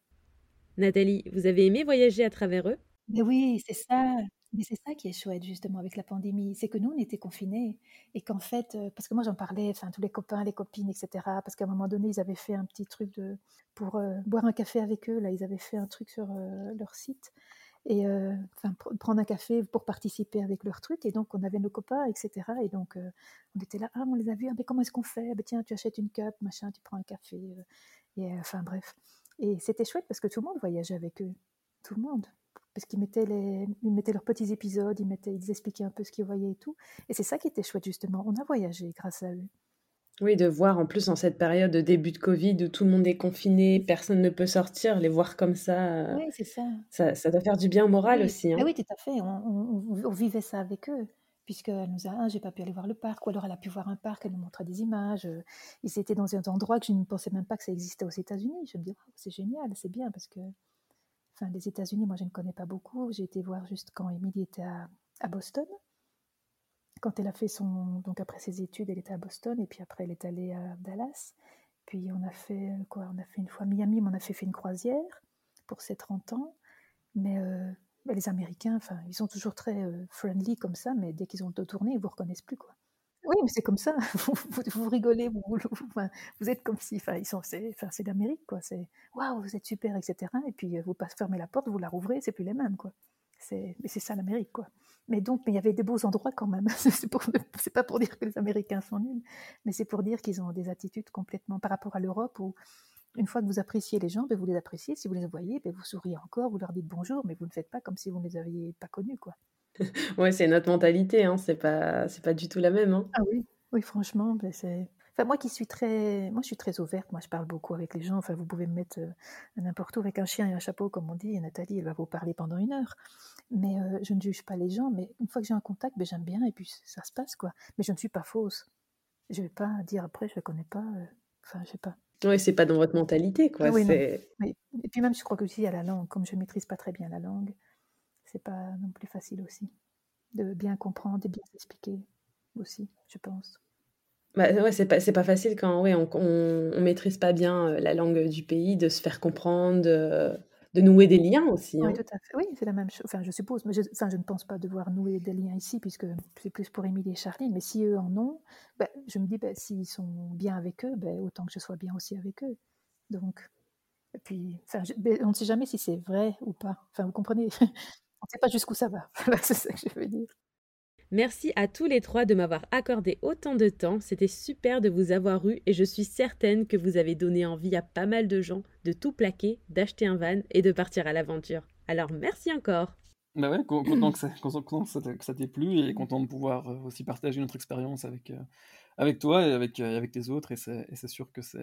Nathalie, vous avez aimé voyager à travers eux? Mais oui, c'est ça. Mais c'est ça qui est chouette justement avec la pandémie, c'est que nous on était confinés et qu'en fait, euh, parce que moi j'en parlais, enfin tous les copains, les copines, etc. Parce qu'à un moment donné ils avaient fait un petit truc de pour euh, boire un café avec eux, là ils avaient fait un truc sur euh, leur site et prendre un café pour participer avec leur truc et donc on avait nos copains, etc. Et donc on était là, ah on les a vus, ah, mais comment est-ce qu'on fait? Ben, Tiens tu achètes une cup, machin, tu prends un café et enfin bref. Et c'était chouette parce que tout le monde voyageait avec eux, tout le monde parce qu'ils mettaient, les, ils mettaient leurs petits épisodes, ils, mettaient, ils expliquaient un peu ce qu'ils voyaient et tout. Et c'est ça qui était chouette, justement. On a voyagé grâce à eux. Oui, de voir en plus en cette période de début de Covid où tout le monde est confiné, personne ne peut sortir, les voir comme ça. Euh, oui, c'est ça. ça. ça. doit faire du bien au moral aussi. Hein. Ah oui, tout à fait. On, vivait ça avec eux puisqu'elle nous a, ah, j'ai pas pu aller voir le parc, ou alors elle a pu voir un parc, elle nous montrait des images. Ils étaient dans un endroit que je ne pensais même pas que ça existait aux États-Unis. Je me dis, c'est génial, c'est bien, parce que enfin les États-Unis, moi je ne connais pas beaucoup. J'ai été voir juste quand Emily était à, Boston. Quand elle a fait son. Donc après ses études, elle était à Boston et puis après elle est allée à Dallas. Puis on a fait quoi On a fait une fois Miami, mais on a fait, fait une croisière pour ses 30 ans. Mais euh, les Américains, enfin, ils sont toujours très euh, friendly comme ça, mais dès qu'ils ont le tourné, ils vous reconnaissent plus quoi. Oui, mais c'est comme ça. Vous, rigolez, vous, vous, êtes comme si, enfin, ils sont, c'est, c'est l'Amérique, quoi. C'est waouh, vous êtes super, etc. Et puis vous fermez la porte, vous la rouvrez, c'est plus les mêmes, quoi. C'est, mais c'est ça l'Amérique, quoi. Mais donc, mais il y avait des beaux endroits quand même. c'est, c'est pas pour dire que les Américains sont nuls, mais c'est pour dire qu'ils ont des attitudes complètement par rapport à l'Europe où une fois que vous appréciez les gens, ben vous les appréciez. Si vous les voyez, ben vous souriez encore, vous leur dites bonjour, mais vous ne faites pas comme si vous ne les aviez pas connus, quoi. ouais, c'est notre mentalité, hein. c'est pas, c'est pas du tout la même. Hein. Ah oui, oui, franchement, ben c'est. Enfin, moi qui suis très, moi je suis très ouverte. Moi, je parle beaucoup avec les gens. Enfin, vous pouvez me mettre euh, n'importe où avec un chien et un chapeau, comme on dit. Et Nathalie, elle va vous parler pendant une heure. Mais euh, je ne juge pas les gens. Mais une fois que j'ai un contact, ben, j'aime bien et puis ça se passe quoi. Mais je ne suis pas fausse. Je vais pas dire après, je ne connais pas. Euh, enfin, je sais pas. Oui, c'est pas dans votre mentalité, quoi. Oui, c'est... Et puis même, je crois que aussi à la langue, comme je maîtrise pas très bien la langue, c'est pas non plus facile aussi de bien comprendre, de bien expliquer aussi, je pense. Bah, ouais, c'est pas, c'est pas facile quand ouais, on, on, maîtrise pas bien euh, la langue du pays, de se faire comprendre, de, de nouer des liens aussi. Oui, hein. tout à fait. Oui, c'est la même chose. Enfin, je suppose. Mais je, enfin, je ne pense pas devoir nouer des liens ici, puisque c'est plus pour Émilie et Charline. Mais si eux en ont, ben, je me dis, ben, s'ils sont bien avec eux, ben, autant que je sois bien aussi avec eux. Donc, et puis, enfin, on ne sait jamais si c'est vrai ou pas. Enfin, vous comprenez? On ne sait pas jusqu'où ça va. c'est ça que je veux dire. Merci à tous les trois de m'avoir accordé autant de temps. C'était super de vous avoir eu et je suis certaine que vous avez donné envie à pas mal de gens de tout plaquer, d'acheter un van et de partir à l'aventure. Alors merci encore. Bah ouais, content que ça, ça t'ait plu et content de pouvoir euh, aussi partager notre expérience avec, euh, avec toi et avec, euh, avec les autres. Et c'est sûr que c'est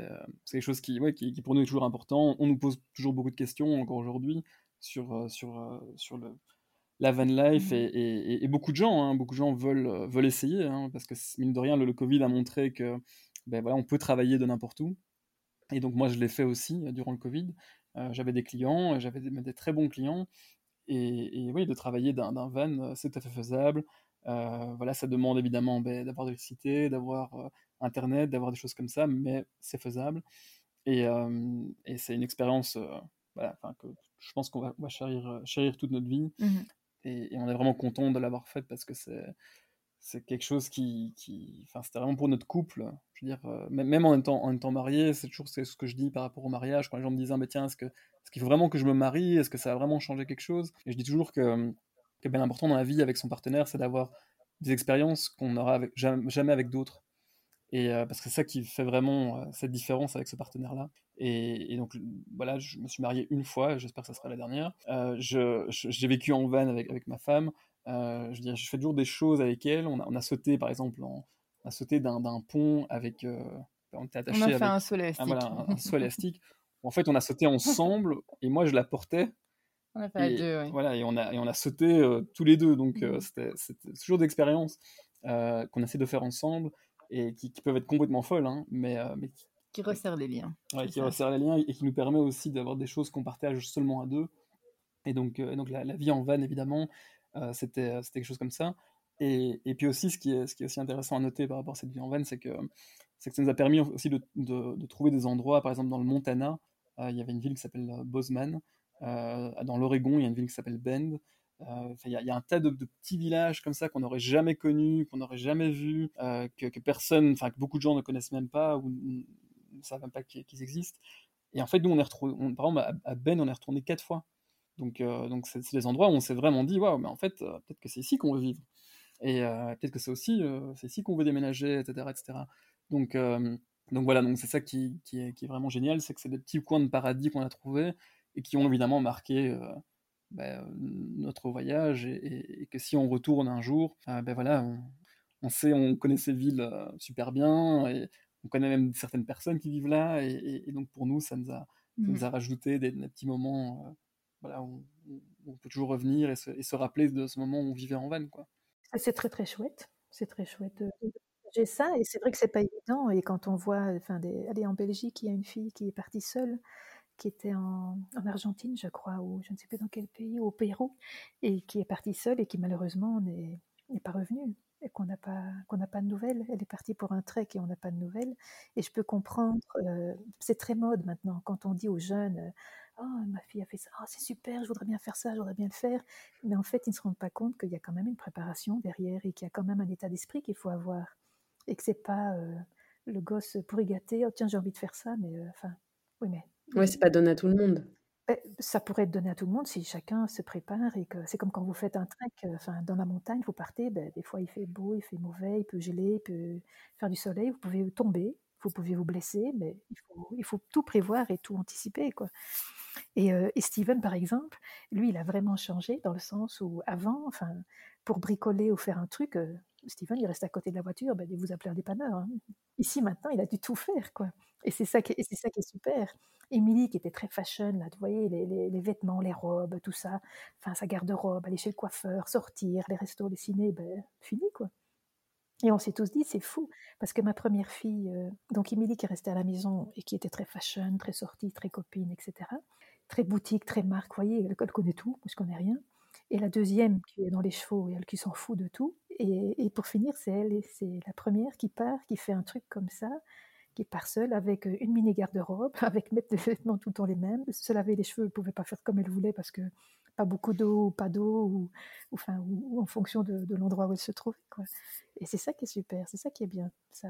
quelque chose qui, qui, qui, pour nous est toujours important. On nous pose toujours beaucoup de questions encore aujourd'hui sur, sur, sur le, la van life mmh. et, beaucoup de gens, hein, beaucoup de gens veulent, euh, veulent essayer, hein, parce que mine de rien, le, Covid a montré que ben voilà, on peut travailler de n'importe où. Et donc moi, je l'ai fait aussi euh, durant le Covid. Euh, j'avais des clients, j'avais des, très bons clients, et, oui, de travailler d'un van, c'est tout à fait faisable. voilà, ça demande évidemment ben, d'avoir de l'électricité, d'avoir Internet, d'avoir des choses comme ça, mais c'est faisable. Et, c'est une expérience voilà, que je pense qu'on va, va chérir, chérir, toute notre vie. Mmh et, on est vraiment content de l'avoir faite parce que c'est c'est quelque chose qui, qui enfin c'était vraiment pour notre couple. Je veux dire euh, même en étant en marié c'est toujours ce que je dis par rapport au mariage. Quand les gens me disent ah, tiens est-ce que est-ce qu'il faut vraiment que je me marie? Est-ce que ça a vraiment changé quelque chose? Et je dis toujours que que bien important dans la vie avec son partenaire c'est d'avoir des expériences qu'on n'aura jamais avec d'autres et euh, parce que c'est ça qui fait vraiment euh, cette différence avec ce partenaire-là. Et, donc voilà, je me suis marié une fois, j'espère que ça sera la dernière. Euh, j'ai vécu en van avec, avec ma femme. je, veux dire, je fais toujours des choses avec elle. On a, on a sauté, par exemple, on a sauté d'un pont avec. on était attaché. On a fait un saut élastique. voilà, un, saut élastique. En fait, on a sauté ensemble et moi je la portais. On a fait deux, oui. Voilà, et on a, et on a sauté tous les deux. Donc mmh. c'était toujours d'expérience qu'on essaie de faire ensemble et qui, peuvent être complètement folles, hein, mais, euh, mais qui, resserrent les liens. Ouais, qui resserrent les liens et qui nous permet aussi d'avoir des choses qu'on partage seulement à deux. Et donc, euh, donc la, vie en van, évidemment, euh, c'était quelque chose comme ça. Et, et, puis aussi, ce qui, est, ce qui est aussi intéressant à noter par rapport à cette vie en van, c'est que, que ça nous a permis aussi de, de, de, trouver des endroits, par exemple dans le Montana, il y avait une ville qui s'appelle Bozeman, dans l'Oregon, il y a une ville qui s'appelle Bend, il y, a un tas de, petits villages comme ça qu'on n'aurait jamais connus, qu'on n'aurait jamais vus, euh, que, personne, enfin que beaucoup de gens ne connaissent même pas ou ne savent même pas qu'ils existent. Et en fait, nous, on est retrouvé, par exemple, à, Ben, on est retourné quatre fois. Donc, euh, donc c'est des endroits où on s'est vraiment dit, waouh, mais en fait, peut-être que c'est ici qu'on veut vivre. Et peut-être que c'est aussi, c'est ici qu'on veut déménager, etc., etc. Donc, donc voilà, donc c'est ça qui, qui, est, qui, est, vraiment génial, c'est que c'est des petits coins de paradis qu'on a trouvés et qui ont évidemment marqué ben, notre voyage et, que si on retourne un jour, euh, ben voilà, on, sait, on connaît ces villes euh, super bien et on connaît même certaines personnes qui vivent là et, donc pour nous, ça nous a, nous mmh. a rajouté des, petits moments euh, voilà, où, on peut toujours revenir et se, rappeler de ce moment où on vivait en van. Quoi. C'est très très chouette, c'est très chouette j'ai ça et c'est vrai que c'est pas évident et quand on voit, enfin, des, aller en Belgique, il y a une fille qui est partie seule qui était en, Argentine, je crois, ou je ne sais plus dans quel pays, au Pérou, et qui est partie seule et qui malheureusement n'est pas revenue et qu'on n'a pas qu'on pas de nouvelles. Elle est partie pour un trek et on n'a pas de nouvelles. Et je peux comprendre, euh, c'est très mode maintenant quand on dit aux jeunes. Oh, ma fille a fait ça, oh, c'est super, je voudrais bien faire ça, je voudrais bien le faire. Mais en fait, ils ne se rendent pas compte qu'il y a quand même une préparation derrière et qu'il y a quand même un état d'esprit qu'il faut avoir. Et que c'est pas euh, le gosse pour y gâter, oh tiens, j'ai envie de faire ça, mais enfin, oui, mais Ouais, c'est pas donné à tout le monde. Ben, ça pourrait être donné à tout le monde si chacun se prépare et que c'est comme quand vous faites un trek, euh, enfin dans la montagne, vous partez, ben, des fois il fait beau, il fait mauvais, il peut geler, il peut faire du soleil, vous pouvez tomber, vous pouvez vous blesser, mais il faut, tout prévoir et tout anticiper. Quoi. Et, euh, Steven, par exemple, lui, il a vraiment changé dans le sens où avant, enfin, pour bricoler ou faire un truc, euh, Steven, il reste à côté de la voiture, ben, vous appelez un dépanneur. Hein. Ici, maintenant, il a dû tout faire. quoi. Et c'est ça, qui est, super. Émilie, qui était très fashion, là, tu voyez, les, les, vêtements, les robes, tout ça, enfin, sa garde-robe, aller chez le coiffeur, sortir, les restos, les ciné, ben, fini, quoi. Et on s'est tous dit, c'est fou, parce que ma première fille, euh, donc Émilie qui restait à la maison et qui était très fashion, très sortie, très copine, etc., très boutique, très marque, vous voyez, elle, connaît tout, moi je connais rien. Et la deuxième qui est dans les chevaux et elle qui s'en fout de tout. Et, pour finir, c'est elle, c'est la première qui part, qui fait un truc comme ça, qui part seule avec euh, une mini garde-robe, avec mettre des vêtements tout le temps les mêmes. Se laver les cheveux, elle pouvait pas faire comme elle voulait parce que pas beaucoup d'eau ou pas d'eau, ou, en fonction de, l'endroit où elle se trouvait. Et c'est ça qui est super, c'est ça qui est bien. Ça,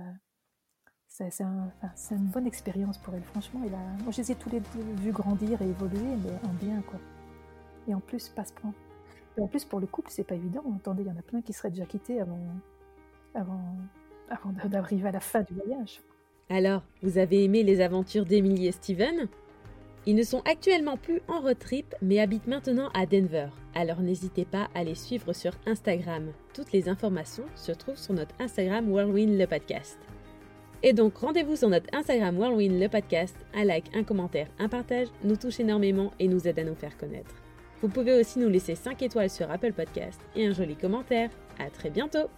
c'est un, une bonne expérience pour elle, franchement. Moi, je les ai tous les deux vus grandir et évoluer, mais en bien, quoi. Et en plus, passe-prend. Et en plus, pour le couple, c'est pas évident. Attendez, il y en a plein qui seraient déjà quittés avant, avant, d'arriver à la fin du voyage. Alors, vous avez aimé les aventures d'Emily et Steven? Ils ne sont actuellement plus en road trip, mais habitent maintenant à Denver. Alors n'hésitez pas à les suivre sur Instagram. Toutes les informations se trouvent sur notre Instagram Whirlwind le podcast. Et donc rendez-vous sur notre Instagram Whirlwind le podcast. Un like, un commentaire, un partage nous touche énormément et nous aide à nous faire connaître. Vous pouvez aussi nous laisser 5 étoiles sur Apple Podcast et un joli commentaire. À très bientôt